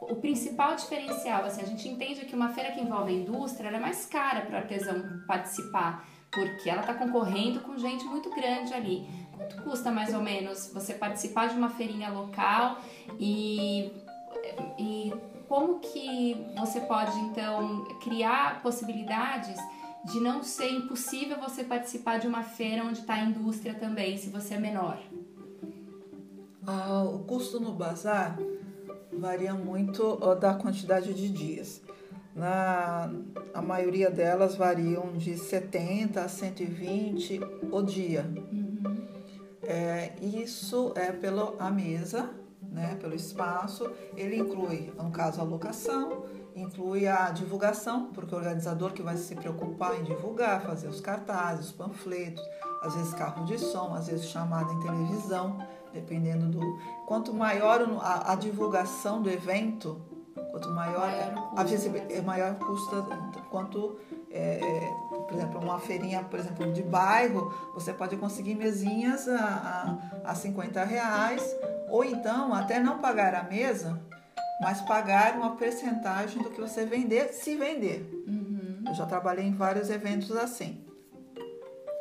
o principal diferencial? Assim, a gente entende que uma feira que envolve a indústria é mais cara para o artesão participar, porque ela está concorrendo com gente muito grande ali. Quanto custa mais ou menos você participar de uma feirinha local e, e como que você pode então criar possibilidades de não ser impossível você participar de uma feira onde está a indústria também, se você é menor? Ah, o custo no bazar varia muito da quantidade de dias. Na, a maioria delas variam de 70 a 120 o dia. Uhum. É, isso é pela mesa, né, pelo espaço. Ele inclui, no caso, a locação, inclui a divulgação, porque o organizador que vai se preocupar em divulgar, fazer os cartazes, os panfletos, às vezes carro de som, às vezes chamada em televisão, dependendo do. Quanto maior a, a divulgação do evento, quanto maior, maior a visibilidade, é maior custa, quanto é, é, por exemplo, uma feirinha, por exemplo, de bairro, você pode conseguir mesinhas a, a, a 50 reais, ou então até não pagar a mesa, mas pagar uma percentagem do que você vender, se vender. Uhum. Eu já trabalhei em vários eventos assim.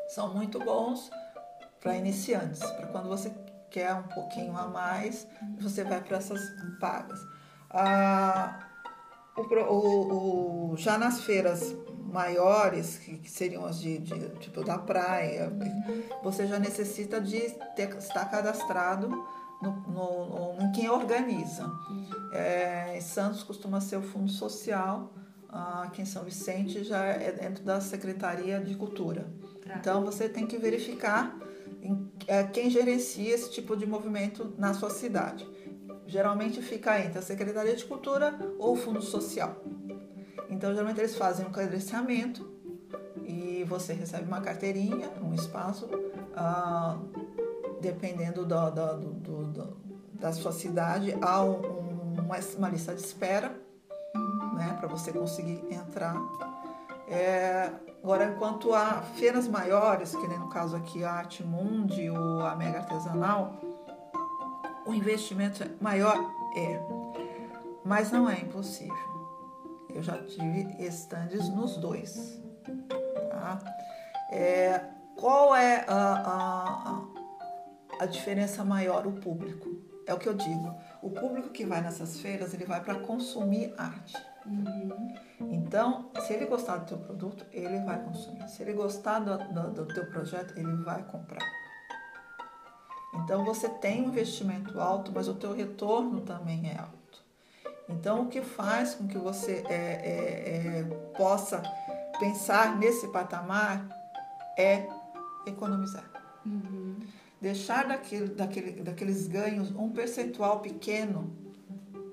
São muito bons para iniciantes, para quando você quer um pouquinho a mais, você vai para essas pagas. Ah, o, o, o, já nas feiras maiores, que, que seriam as de, de, tipo da praia, você já necessita de ter, estar cadastrado no, no, no, em quem organiza. É, Santos costuma ser o Fundo Social, aqui em São Vicente já é dentro da Secretaria de Cultura. Tá. Então você tem que verificar em, é, quem gerencia esse tipo de movimento na sua cidade. Geralmente fica entre a Secretaria de Cultura ou o Fundo Social. Então geralmente eles fazem um credenciamento e você recebe uma carteirinha, um espaço. Ah, dependendo do, do, do, da sua cidade, há um, uma, lista de espera né, para você conseguir entrar. É, agora, quanto a feiras maiores, que nem no caso aqui a Arte Mundi ou a Mega Artesanal, o investimento maior é, mas não é impossível. Eu já tive estandes nos dois. Tá? É, qual é a, a a diferença maior o público. É o que eu digo. O público que vai nessas feiras, ele vai para consumir arte. Uhum. Então, se ele gostar do teu produto, ele vai consumir. Se ele gostar do, do, do teu projeto, ele vai comprar. Então, você tem um investimento alto, mas o teu retorno também é alto. Então, o que faz com que você é, é, é, possa pensar nesse patamar é economizar. Uhum. Deixar daquele, daquele, daqueles ganhos um percentual pequeno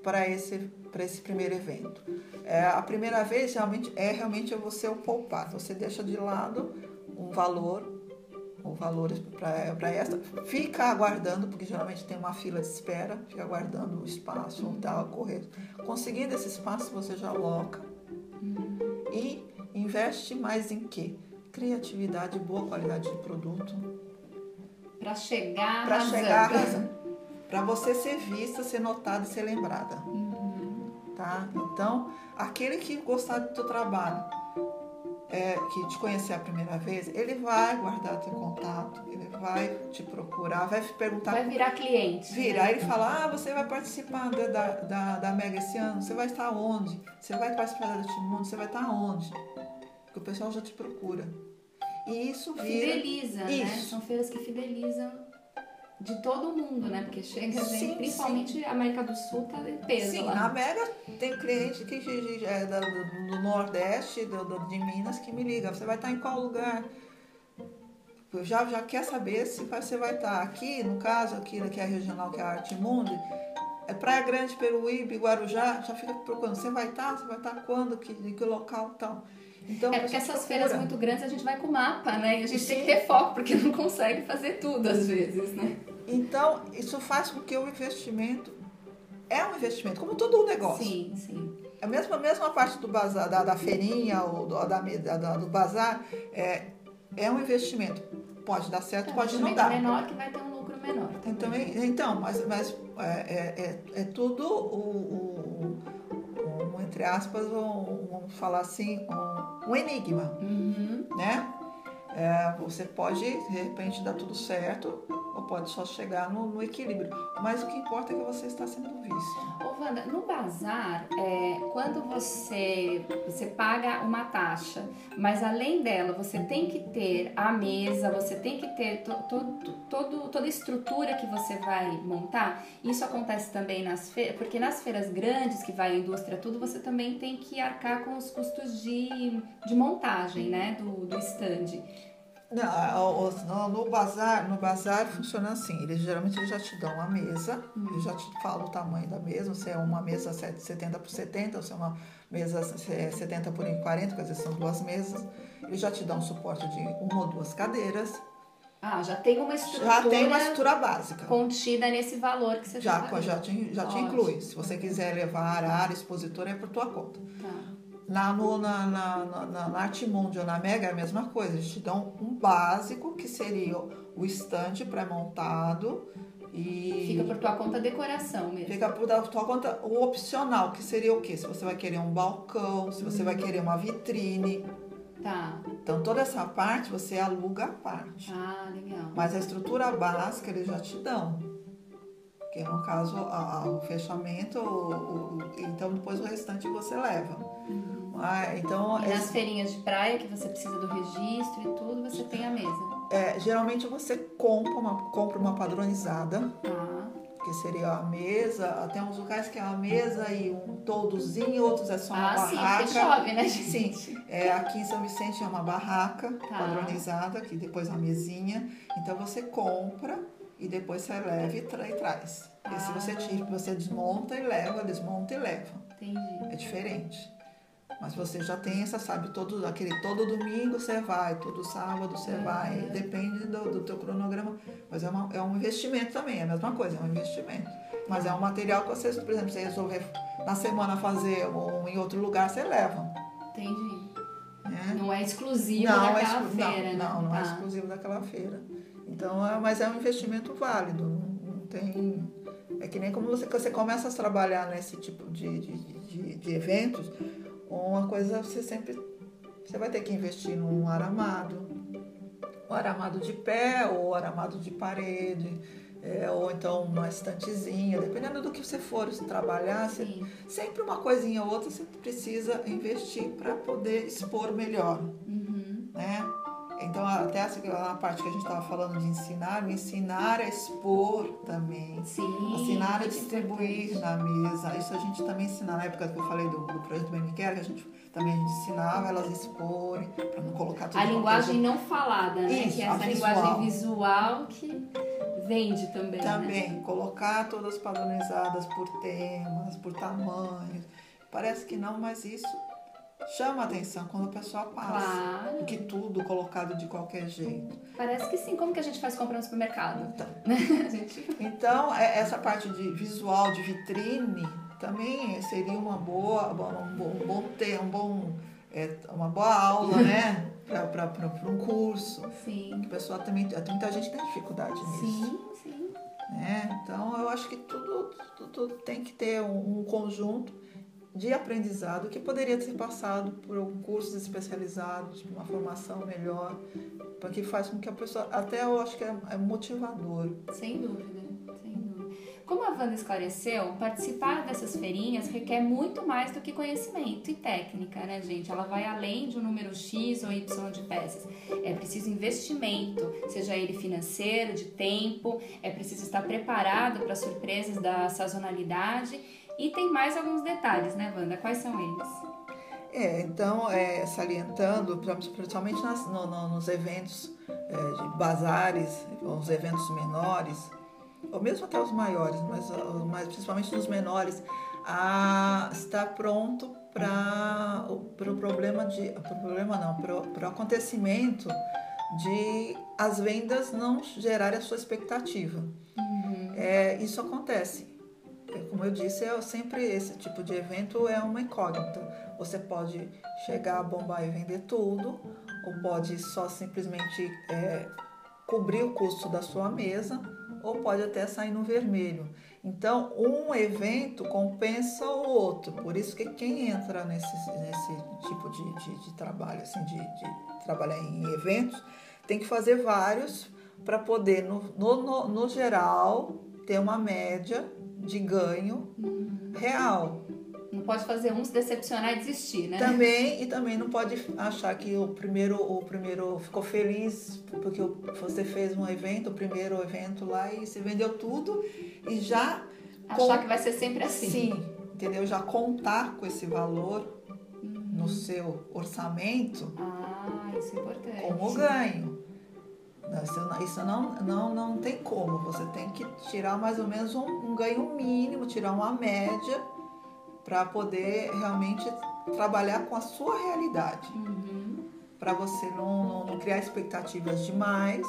para esse, para esse primeiro evento. É, a primeira vez realmente é realmente você o poupar. Você deixa de lado um valor o valor para esta, fica aguardando, porque geralmente tem uma fila de espera, fica aguardando o espaço, ou tal, correr. Conseguindo esse espaço, você já aloca. E investe mais em quê? Criatividade, boa qualidade de produto. Para chegar Para chegar Para você ser vista, ser notada e ser lembrada. Tá? Então, aquele que gostar do teu trabalho, é, que te conhecer a primeira vez, ele vai guardar teu contato, ele vai te procurar, vai perguntar. Vai virar cliente. Vira. Né? Ele fala: Ah, você vai participar da, da, da, da Mega esse ano? Você vai estar onde? Você vai participar da Mundo? Você vai estar onde? Porque o pessoal já te procura. E isso vira. Fideliza, né? isso. né? São feiras que fidelizam de todo mundo, né? Porque chega gente, sim, principalmente sim. a América do Sul tá em peso sim, lá. na Mega tem cliente que é do, do Nordeste, do, do, de Minas, que me liga. Você vai estar em qual lugar? Já, já quer saber se você vai estar aqui, no caso, aqui que é a regional, que é a Arte Mundo, é Praia Grande, Peruíbe, Guarujá, já fica procurando. Você vai estar? Você vai estar quando? Que, que local tal? Então, é porque essas procura. feiras muito grandes a gente vai com mapa, né? E a gente Sim. tem que ter foco, porque não consegue fazer tudo às vezes, né? Então, isso faz com que o investimento é um investimento, como todo o negócio. Sim, sim. A mesma, a mesma parte do bazar, da, da feirinha ou do, da, da, do bazar é, é um investimento. Pode dar certo, é, pode não dar. menor que vai ter um lucro menor. Então, então mas, mas é, é, é, é tudo o, o, entre aspas, um, vamos falar assim, um, um enigma, uhum. né? É, você pode, de repente, dar tudo certo, pode só chegar no, no, equilíbrio. Mas o que importa é que você está sendo visto. Ô, Wanda, no bazar, é, quando você, você paga uma taxa, mas além dela você tem que ter a mesa, você tem que ter to, to, todo, toda a estrutura que você vai montar, isso acontece também nas feiras, porque nas feiras grandes que vai a indústria tudo, você também tem que arcar com os custos de, de montagem, né, do, do stand. Não, no, no bazar, no bazar funciona assim. Eles geralmente eles já te dão uma mesa, uhum. eles já te falam o tamanho da mesa, se é uma mesa 70 por 70, ou se é uma mesa 70 por 40, quer dizer, são duas mesas. Eles já te dão suporte de uma ou duas cadeiras. Ah, já tem uma estrutura. Já tem uma estrutura básica. Contida nesse valor que você já tá Já, te, já te inclui. Se você quiser levar a área expositora, é por tua conta. Tá. Lá no, na, na, na, na Artimundi ou na Mega é a mesma coisa, eles te dão um básico, que seria o estande pré-montado. E fica por tua conta decoração mesmo. Fica por tua conta o opcional, que seria o quê? Se você vai querer um balcão, se você vai uhum. querer uma vitrine. Tá. Então toda essa parte você aluga a parte. Ah, legal. Mas a estrutura básica eles já te dão. Que no caso a, a, o fechamento, o, o, então depois o restante você leva. Uhum. Ah, então, e nas feirinhas de praia, que você precisa do registro e tudo, você tem a mesa. É, geralmente você compra uma, compra uma padronizada. Ah. Que seria a mesa, tem uns locais que é uma mesa e um toldozinho, outros é só uma ah, barraca. Sim, chove, né, gente? Sim, é, aqui em São Vicente é uma barraca tá. padronizada, que depois uma mesinha. Então você compra e depois você leva e, tra e traz. Ah. E se você tira, você desmonta e leva, desmonta e leva. Entendi. É diferente. Mas você já tem essa, sabe, todo, aquele, todo domingo você vai, todo sábado você uhum. vai, depende do, do teu cronograma. Mas é, uma, é um investimento também, é a mesma coisa, é um investimento. Mas é um material que você, por exemplo, você resolver na semana fazer um em outro lugar, você leva. Entendi. É? Não é exclusivo não, daquela é exclu feira, não, né? Não, não é tá. é exclusivo daquela feira. Então, é, mas é um investimento válido, não, não tem... É que nem como você, você começa a trabalhar nesse tipo de, de, de, de eventos, uma coisa você sempre você vai ter que investir num aramado, um aramado de pé ou aramado de parede. é, ou então uma estantezinha, dependendo do que você for trabalhar, você, sempre uma coisinha ou outra você precisa investir para poder expor melhor, uhum. né? Então, até a parte que a gente estava falando de ensinar, o ensinar a expor também. Sim. Ensinar a distribuir na mesa. Isso a gente também ensina na época que eu falei do, do projeto do MQR, que a gente também a gente ensinava elas a exporem, para não colocar tudo A linguagem não falada, né? Isso, que é essa visual. linguagem visual que vende também. Também, né? colocar todas padronizadas por temas, por tamanhos. Parece que não, mas isso chama a atenção quando a pessoa passa. Claro. Que tudo colocado de qualquer jeito. Parece que sim. Como que a gente faz compra no supermercado? Então, [LAUGHS] gente... então é- essa parte de visual, de vitrine, também seria uma boa, um bom, um bom ter, um bom, é, uma boa aula, né? [LAUGHS] Para um curso. Sim. Que a pessoa também, tem muita gente que tem dificuldade nisso. Sim, sim. né? Então eu acho que tudo, tudo, tudo tem que ter um, um conjunto de aprendizado que poderia ser passado por um cursos especializados, por uma formação melhor, porque faz com que a pessoa, até eu acho que é, é motivador. Sem dúvida, sem dúvida. Como a Wanda esclareceu, participar dessas feirinhas requer muito mais do que conhecimento e técnica, né, gente? Ela vai além de um número X ou Y de peças. É preciso investimento, seja ele financeiro, de tempo, é preciso estar preparado para surpresas da sazonalidade e tem mais alguns detalhes, né, Wanda? Quais são eles? É, então, é, salientando, principalmente nas, no, no, nos eventos é, de bazares, os eventos menores, ou mesmo até os maiores, mas, mas principalmente nos menores, a estar pronto para o pro problema de. Pro problema não, para o acontecimento de as vendas não gerarem a sua expectativa. Uhum. É, isso acontece. Como eu disse, é sempre esse tipo de evento é uma incógnita. Você pode chegar a bombar e vender tudo, ou pode só simplesmente é, cobrir o custo da sua mesa, ou pode até sair no vermelho. Então, um evento compensa o outro. Por isso que quem entra nesse, nesse tipo de, de, de trabalho, assim, de, de trabalhar em eventos, tem que fazer vários para poder, no, no, no geral, ter uma média de ganho real. Não pode fazer um se decepcionar e desistir, né? Também e [LAUGHS] também não pode achar que o primeiro o primeiro ficou feliz porque você fez um evento, o primeiro evento lá e se vendeu tudo e já Achar que vai ser sempre assim. sim, entendeu? Já contar com esse valor no seu orçamento Ah, isso é importante. como ganho. Não, Isso, não- não, não, tem como. Você tem que tirar mais ou menos um, um ganho mínimo, tirar uma média para poder realmente trabalhar com a sua realidade. Uhum. Para você não, não, não criar expectativas demais,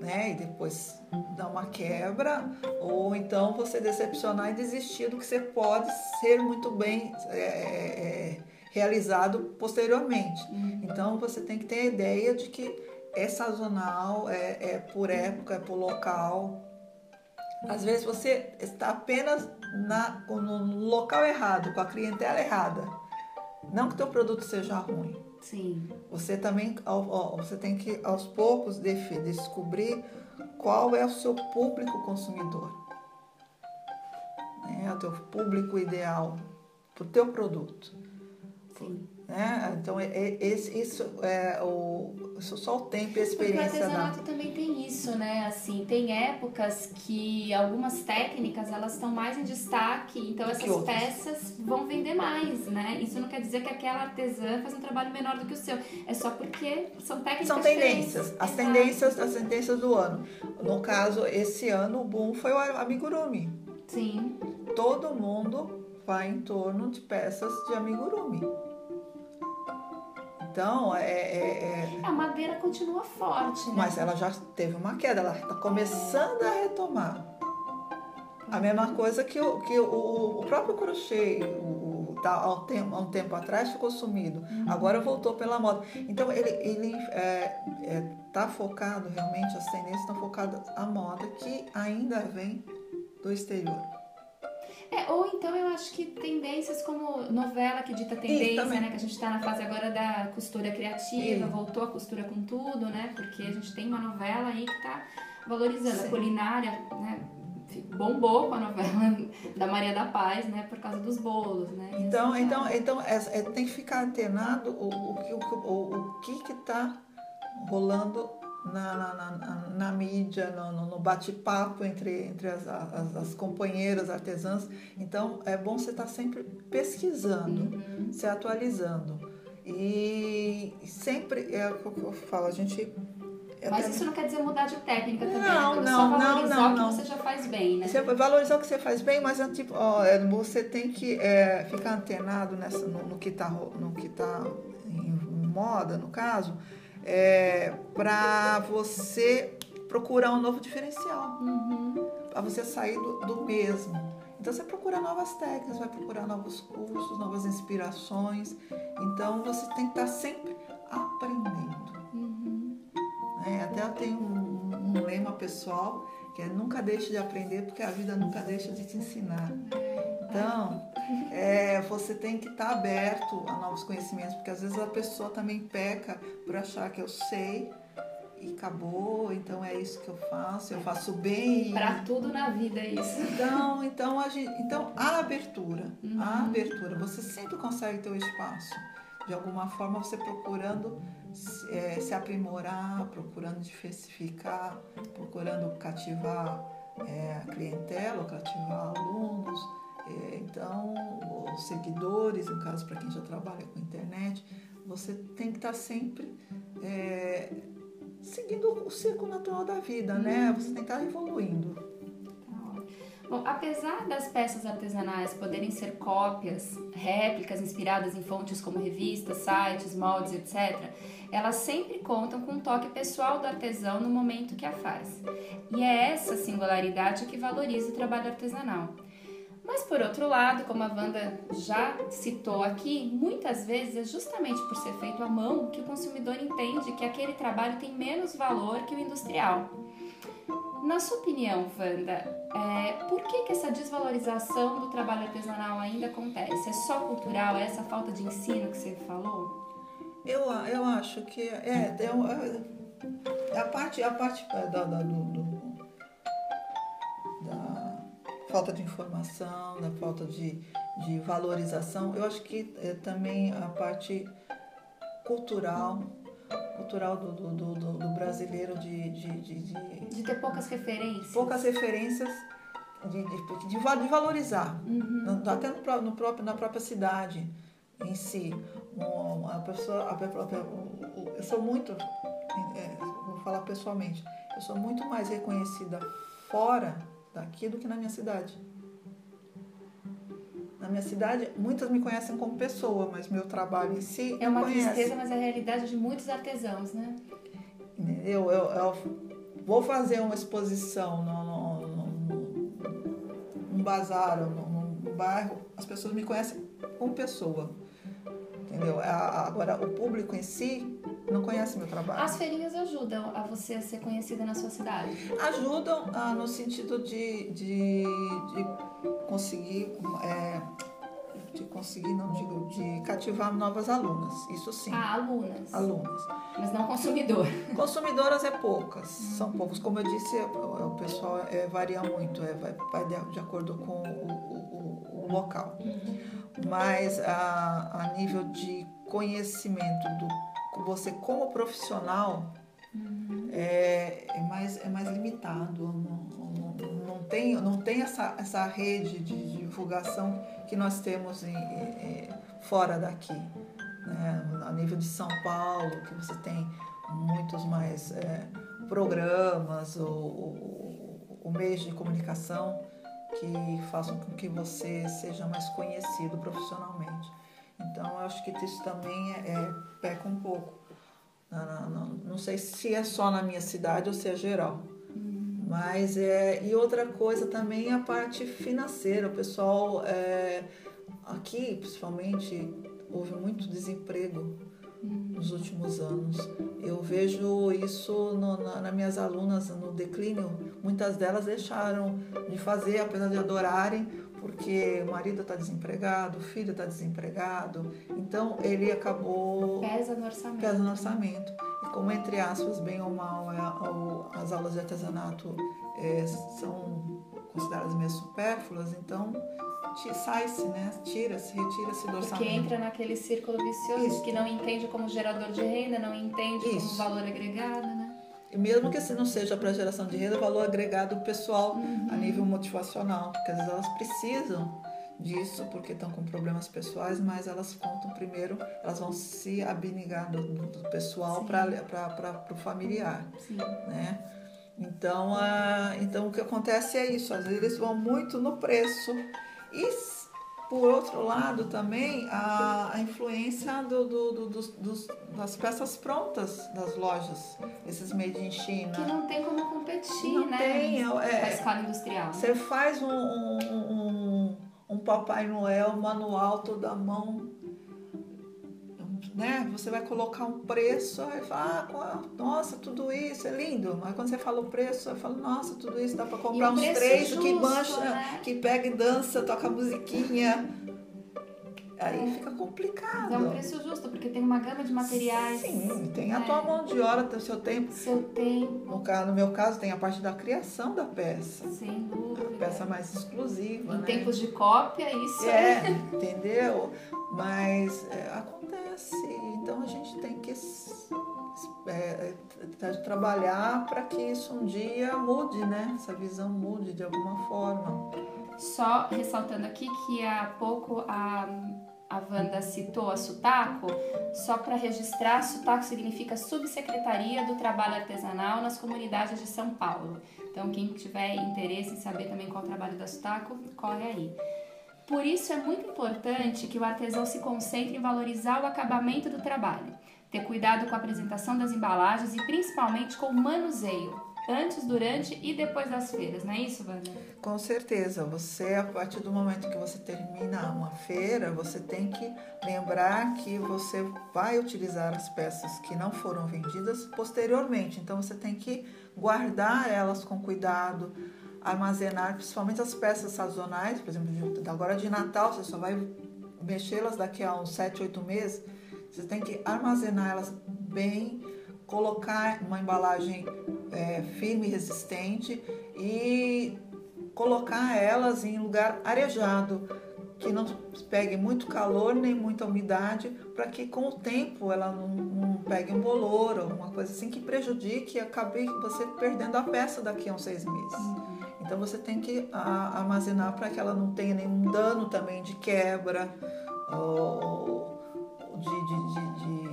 né? E depois dar uma quebra, ou então você decepcionar e desistir do que você pode ser muito bem é, é, realizado posteriormente. Então você tem que ter a ideia de que é sazonal, é, é por época, é por local. Às vezes você está apenas na, no local errado, com a clientela errada. Não que o teu produto seja ruim. Sim. Você também ao- você tem que aos poucos descobrir qual é o seu público consumidor. Né? O teu público ideal para o teu produto. Sim. Né? Então, é, é- esse, isso é o, isso só o tempo e a Porque o experiência artesanato também tem isso, né? Assim, tem épocas que algumas técnicas elas estão mais em destaque, então essas peças vão vender mais, né? Isso não quer dizer que aquela artesã faz um trabalho menor do que o seu. É só porque são técnicas São tendências, as Exato. tendências, as tendências do ano. No caso, esse ano o boom foi o amigurumi. Sim. Todo mundo vai em torno de peças de amigurumi. Então, é, é- é- A madeira continua forte, né? mas ela já teve uma queda, ela está começando a retomar. A mesma coisa que o, que o, o próprio crochê, o, o- tá, há, um tempo, há um tempo atrás ficou sumido, agora voltou pela moda. Então ele ele é, é, tá focado realmente, as tendências estão focadas à moda que ainda vem do exterior. É, ou então eu acho que tendências como novela que dita tendência, né? Que a gente tá na fase agora da costura criativa, Isso. voltou a costura com tudo, né? Porque a gente tem uma novela aí que tá valorizando. Sim. A culinária, né? bombou com a novela [LAUGHS] da Maria da Paz, né, por causa dos bolos, né? Então, assim, então, então é, é, tem que ficar antenado o, o, o, o que que está rolando na, na, na, na, mídia, no, no bate-papo entre, entre as, as, as, companheiras artesãs. Então, é bom você estar tá sempre pesquisando, uhum. se atualizando. E sempre, é o que eu falo, a gente mas isso não quer dizer mudar de técnica também, não, né? Não, Só valorizar não, não, o que você já faz bem, né? Você valorizar o que você faz bem, mas é tipo, ó, é, você tem que é, ficar antenado nessa, no, no que está no que tá em moda, no caso, é, para você procurar um novo diferencial. Uhum. Para você sair do, do mesmo. Então você procura novas técnicas, vai procurar novos cursos, novas inspirações. Então você tem que estar sempre aprendendo. É, até eu tenho um, um, lema pessoal que é nunca deixe de aprender porque a vida nunca deixa de te ensinar. Então, é, você tem que estar aberto a novos conhecimentos, porque às vezes a pessoa também peca por achar que eu sei e acabou, então é isso que eu faço, eu faço bem. Para tudo na vida é isso. Então, então, a, gente, então a abertura, uhum. a abertura, você sempre consegue ter o espaço. De alguma forma, você procurando é, se aprimorar, procurando diversificar, procurando cativar é, a clientela, cativar alunos, é, então os seguidores, no caso para quem já trabalha com internet, você tem que estar tá sempre é, seguindo o ciclo natural da vida, né? Você tem que estar tá evoluindo. Bom, apesar das peças artesanais poderem ser cópias, réplicas inspiradas em fontes como revistas, sites, moldes, etc., elas sempre contam com um toque pessoal do artesão no momento que a faz. E é essa singularidade que valoriza o trabalho artesanal. Mas por outro lado, como a Wanda já citou aqui, muitas vezes é justamente por ser feito à mão que o consumidor entende que aquele trabalho tem menos valor que o industrial. Na sua opinião, Wanda, é, por que, que essa desvalorização do trabalho artesanal ainda acontece? É só cultural? É essa falta de ensino que você falou? Eu, eu acho que é, é, é a parte, a parte da, da, do, do, da falta de informação, da falta de, de valorização. Eu acho que é, também a parte cultural cultural do, do, do, do brasileiro de de, de, de, de, ter poucas referências. Poucas referências de, de, de, valorizar, uhum. até no, no, próprio, na própria cidade em si. Uma pessoa, a, a, eu sou muito, é, vou falar pessoalmente, eu sou muito mais reconhecida fora daqui do que na minha cidade. Na minha cidade, muitas me conhecem como pessoa, mas meu trabalho em si. É uma tristeza, mas é a realidade de muitos artesãos, né? Eu, eu, eu vou fazer uma exposição no, no, no, num bazar ou num, bairro, as pessoas me conhecem como pessoa. Entendeu? Agora, o público em si não conhece meu trabalho. As feirinhas ajudam a você a ser conhecida na sua cidade? Ajudam ah, no sentido de, de, de conseguir. É, de conseguir, não digo, de cativar novas alunas, isso sim. Ah, alunas. Alunas. Mas não consumidor. Consumidoras é poucas, são poucos. Como eu disse, o, pessoal é, varia muito, é, vai, vai de, acordo com o, o, o local. Uhum. Mas a, a nível de conhecimento do você como profissional uhum. é, é, mais, é mais limitado. Não, não, não, tem, não tem essa, essa rede de divulgação que nós temos em, em, fora daqui. Né? A nível de São Paulo, que você tem muitos mais é, programas ou, ou meios de comunicação que façam com que você seja mais conhecido profissionalmente. Então, acho que isso também é, é peca um pouco. Não, não, não, sei se é só na minha cidade ou se é geral. Uhum. Mas é. E outra coisa também é a parte financeira. O pessoal é, aqui, principalmente, houve muito desemprego uhum. nos últimos anos. Eu vejo isso no, na, nas minhas alunas no declínio. Muitas delas deixaram de fazer, apesar de adorarem, porque o marido está desempregado, o filho está desempregado, então ele acabou. Pesa no orçamento. Pesa no orçamento. E como entre aspas, bem ou mal, é, as aulas de artesanato é, são consideradas meio supérfluas, então sai-se, né? Tira-se, retira-se do orçamento. Porque entra naquele círculo vicioso Isso. que não entende como gerador de renda, não entende Isso. como valor agregado, né? E mesmo que não seja para geração de renda, valor agregado pessoal uhum. a nível motivacional, porque às vezes elas precisam disso porque estão com problemas pessoais, mas elas contam primeiro, elas vão se abnegar do, do pessoal para o familiar, Sim. né? Então, a, então o que acontece é isso, às vezes eles vão muito no preço e por outro lado também a, a influência do, do, do, dos, dos, das peças prontas das lojas, esses made in China. Que não tem como competir, não né? Tem, é, a escala industrial. Você faz um, um, um, um Papai Noel manual toda mão né? Você vai colocar um preço, aí fala, ah, nossa, tudo isso é lindo. Mas quando você fala o preço, eu falo, nossa, tudo isso dá para comprar uns três justo, que mancha, né? que pega e dança, toca musiquinha. Aí fica complicado. É um preço justo, porque tem uma gama de materiais. Sim, tem a tua mão de hora, o seu tempo. Seu tempo. No, caso, no meu caso, tem a parte da criação da peça. Sem dúvida. A peça mais exclusiva. Em né? tempos de cópia, isso é. é. entendeu? Mas é, acontece. Então a gente tem que é, é trabalhar para que isso um dia mude, né? Essa visão mude de alguma forma. Só ressaltando aqui que há pouco a, a Wanda citou a Sutaco, só para registrar, Sutaco significa Subsecretaria do Trabalho Artesanal nas Comunidades de São Paulo. Então, quem tiver interesse em saber também qual é o trabalho da Sutaco, corre aí. Por isso é muito importante que o artesão se concentre em valorizar o acabamento do trabalho, ter cuidado com a apresentação das embalagens e principalmente com o manuseio, antes, durante e depois das feiras, não é isso, Wanda? Com certeza. Você, a partir do momento que você termina uma feira, você tem que lembrar que você vai utilizar as peças que não foram vendidas posteriormente. Então, você tem que guardar elas com cuidado, armazenar, principalmente as peças sazonais, por exemplo, agora de Natal, você só vai mexê-las daqui a uns 7, 8 meses. Você tem que armazenar elas bem, colocar uma embalagem é, firme e resistente e colocar elas em lugar arejado, que não pegue muito calor nem muita umidade, para que com o tempo ela não, não, pegue um bolor ou uma coisa assim que prejudique e acabe você perdendo a peça daqui a uns seis meses. Uhum. Então você tem que a, armazenar para que ela não tenha nenhum dano também de quebra ou de, de, de, de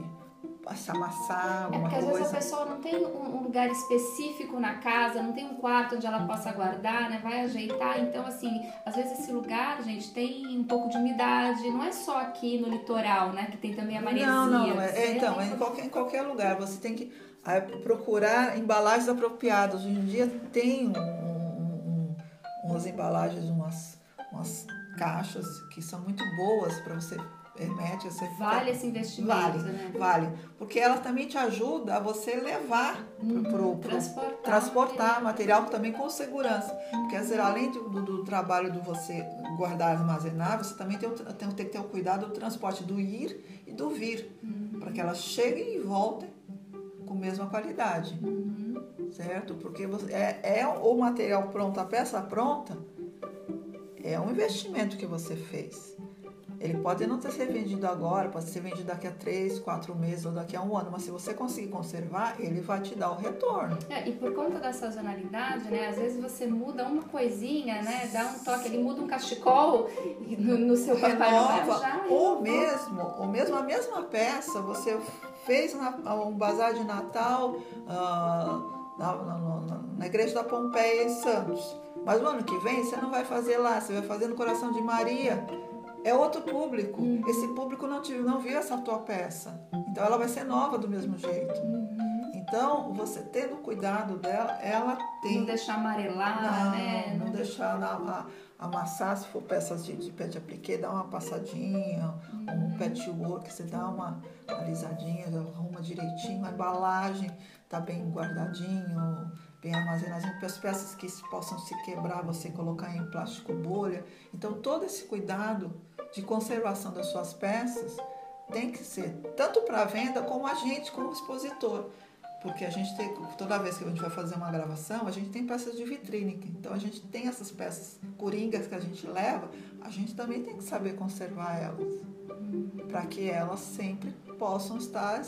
se amassar, alguma é porque coisa. às vezes a pessoa não tem um lugar específico na casa, não tem um quarto onde ela possa guardar, né? Vai ajeitar. Então, assim, às vezes esse lugar, gente, tem um pouco de umidade. Não é só aqui no litoral, né? Que tem também a maresia. Não, não. É, é, então, é em qualquer, em qualquer lugar. Você tem que é, procurar embalagens apropriadas. Hoje em dia tem um, um, umas embalagens, umas, umas caixas que são muito boas para você hermética. Você vale fica... esse investimento, vale, né? Vale, porque ela também te ajuda a você levar uhum, pro, pro, transportar, transportar material. material também com segurança. Porque às vezes, além do, do, do, trabalho de você guardar, armazenar, você também tem, tem, tem que ter o cuidado do transporte do ir e do vir, uhum. para que elas cheguem e voltem com a mesma qualidade. Uhum. Certo? Porque você, é, é o material pronto, a peça pronta, é um investimento que você fez. Ele pode não ter ser vendido agora, pode ser vendido daqui a três, quatro meses ou daqui a um ano, mas se você conseguir conservar, ele vai te dar o retorno. É, e por conta da sazonalidade, né? Às vezes você muda uma coisinha, né? Dá um toque, ele muda um cachecol no, no seu Papai Noel já. Ou mesmo, ou mesmo a mesma peça, você fez na, um bazar de Natal uh, na, na, na igreja da Pompeia em Santos. Mas o ano que vem você não vai fazer lá, você vai fazer no coração de Maria é outro público. Uhum. Esse público não, te, não viu essa tua peça. Então ela vai ser nova do mesmo jeito. Uhum. Então, você tendo cuidado dela, ela tem. Não deixar amarelar, não, né? Não, não deixar na, amassar, se for peças de, de pet apliqué, dá uma passadinha, uhum. um patchwork, você dá uma alisadinha, arruma direitinho, a embalagem tá bem guardadinho, bem armazenadinho, para as peças que possam se quebrar, você colocar em plástico bolha. Então, todo esse cuidado de conservação das suas peças tem que ser tanto para venda como a gente como expositor. porque a gente tem, toda vez que a gente vai fazer uma gravação, a gente tem peças de vitrine. Então a gente tem essas peças coringas que a gente leva, a gente também tem que saber conservar elas. Para que elas sempre possam estar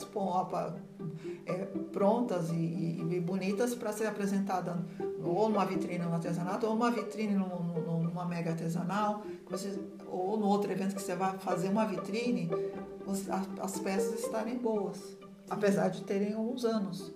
é, prontas e, e, bonitas para ser apresentada ou numa vitrine no artesanato, ou numa vitrine no, no, numa mega artesanal, você, ou no outro evento que você vai fazer uma vitrine, as, as peças estarem boas apesar de terem uns anos.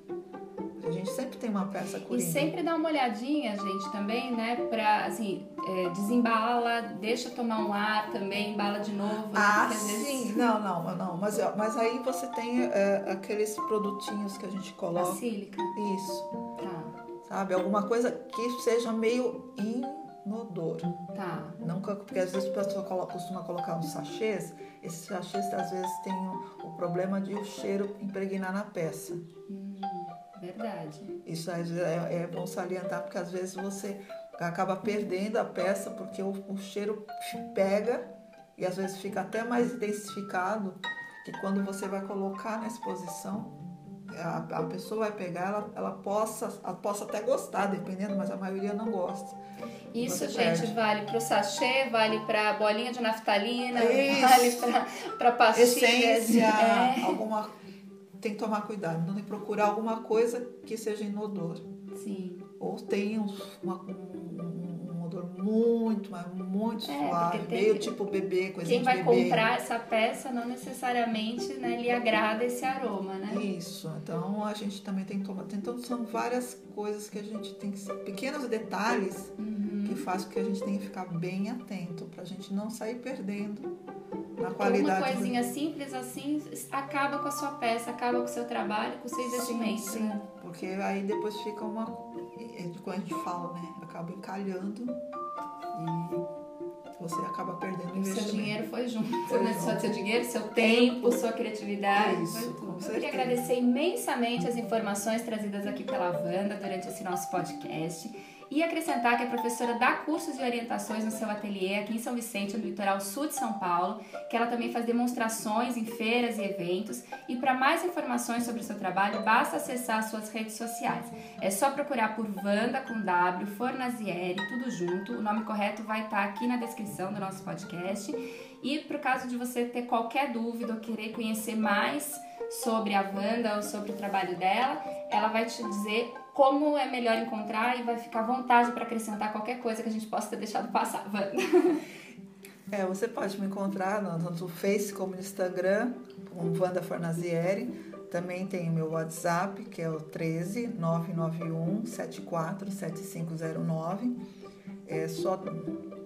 A gente sempre tem uma peça coringa. E sempre dá uma olhadinha, gente, também, né? Pra, assim, é, desembala, deixa tomar um ar também, embala de novo. Né? Ah, né? sim. Vezes... [LAUGHS] Não, não, não. Mas, mas aí você tem é, aqueles produtinhos que a gente coloca. Sílica. Isso. Tá. Sabe? Alguma coisa que seja meio inodor. Tá. Nunca, porque às vezes a pessoa coloca, costuma colocar uns sachês esses sachês às vezes têm o, o, problema de o cheiro impregnar na peça. Hum, verdade. Isso é, é, bom salientar porque às vezes você acaba perdendo a peça porque o, o cheiro pega e às vezes fica até mais intensificado que quando você vai colocar na exposição a, a pessoa vai pegar, ela, ela, possa, ela possa até gostar, dependendo, mas a maioria não gosta. Isso, gente, perde. vale para o sachê, vale para bolinha de naftalina, Isso. vale para pastilha. Essência, é. alguma... Tem que tomar cuidado, não tem que procurar alguma coisa que seja inodor. Sim. Ou tenha uma, um, muito, mas muito é, suave, meio tipo bebê, coisa Quem vai bebê. comprar essa peça não necessariamente né, lhe agrada esse aroma, né? Isso. Então a gente também tem que tomar. Então são várias coisas que a gente tem que. pequenos detalhes. Uhum que faz com que a gente tenha que ficar bem atento para a gente não sair perdendo na qualidade. Uma coisinha do... simples assim acaba com a sua peça, acaba com o seu trabalho, com o seu investimento. Sim, sim. Né? Porque aí depois fica uma. É quando a gente fala, né? Acaba encalhando e você acaba perdendo o investimento. Seu dinheiro foi junto, foi né? Junto. Seu dinheiro, seu tempo, sua criatividade. Isso, Eu queria agradecer imensamente as informações trazidas aqui pela Wanda durante esse nosso podcast. E acrescentar que a professora dá cursos e orientações no seu ateliê aqui em São Vicente, no litoral sul de São Paulo, que ela também faz demonstrações em feiras e eventos. E para mais informações sobre o seu trabalho, basta acessar as suas redes sociais. É só procurar por Vanda com W, Fornazieri, tudo junto. O nome correto vai estar aqui na descrição do nosso podcast. E para o caso de você ter qualquer dúvida ou querer conhecer mais sobre a Wanda ou sobre o trabalho dela, ela vai te dizer como é melhor encontrar e vai ficar à vontade para acrescentar qualquer coisa que a gente possa ter deixado passar. [LAUGHS] É, você pode me encontrar tanto no Face como no Instagram, com Wanda Fornazieri. Também tem o meu WhatsApp, que é o 13 991 74 7509. É só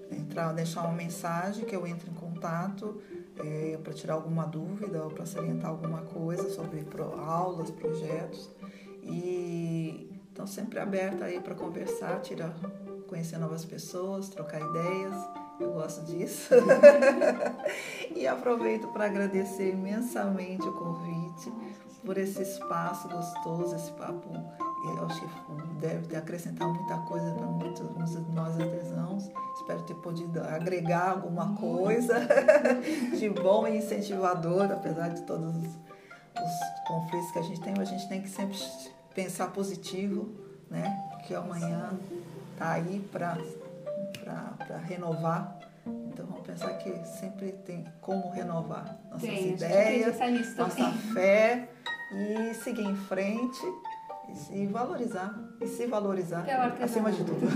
entrar, deixar uma mensagem que eu entro em contato é, para tirar alguma dúvida ou para salientar alguma coisa sobre pro, aulas, projetos. E então sempre aberta aí para conversar, tirar, conhecer novas pessoas, trocar ideias. Eu gosto disso. [LAUGHS] e aproveito para agradecer imensamente o convite, por esse espaço gostoso, esse papo. Eu acho que deve ter acrescentado muita coisa para muitos nós artesãos. Espero ter podido agregar alguma coisa [LAUGHS] de bom e incentivador, apesar de todos os, os conflitos que a gente tem, a gente tem que sempre pensar positivo, né? Que amanhã tá aí para renovar. Então vamos pensar que sempre tem como renovar nossas tem, ideias, nossa fé e seguir em frente e se valorizar. E se valorizar acima de tudo. [LAUGHS]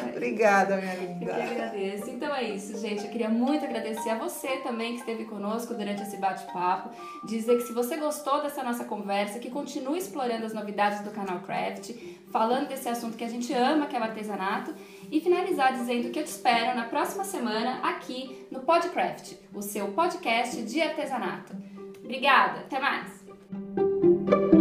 É Obrigada, minha linda. Eu que agradeço. Então é isso, gente. Eu queria muito agradecer a você também que esteve conosco durante esse bate-papo. Dizer que se você gostou dessa nossa conversa, que continue explorando as novidades do canal Craft, falando desse assunto que a gente ama, que é o artesanato. E finalizar dizendo que eu te espero na próxima semana aqui no Podcraft, o seu podcast de artesanato. Obrigada, até mais!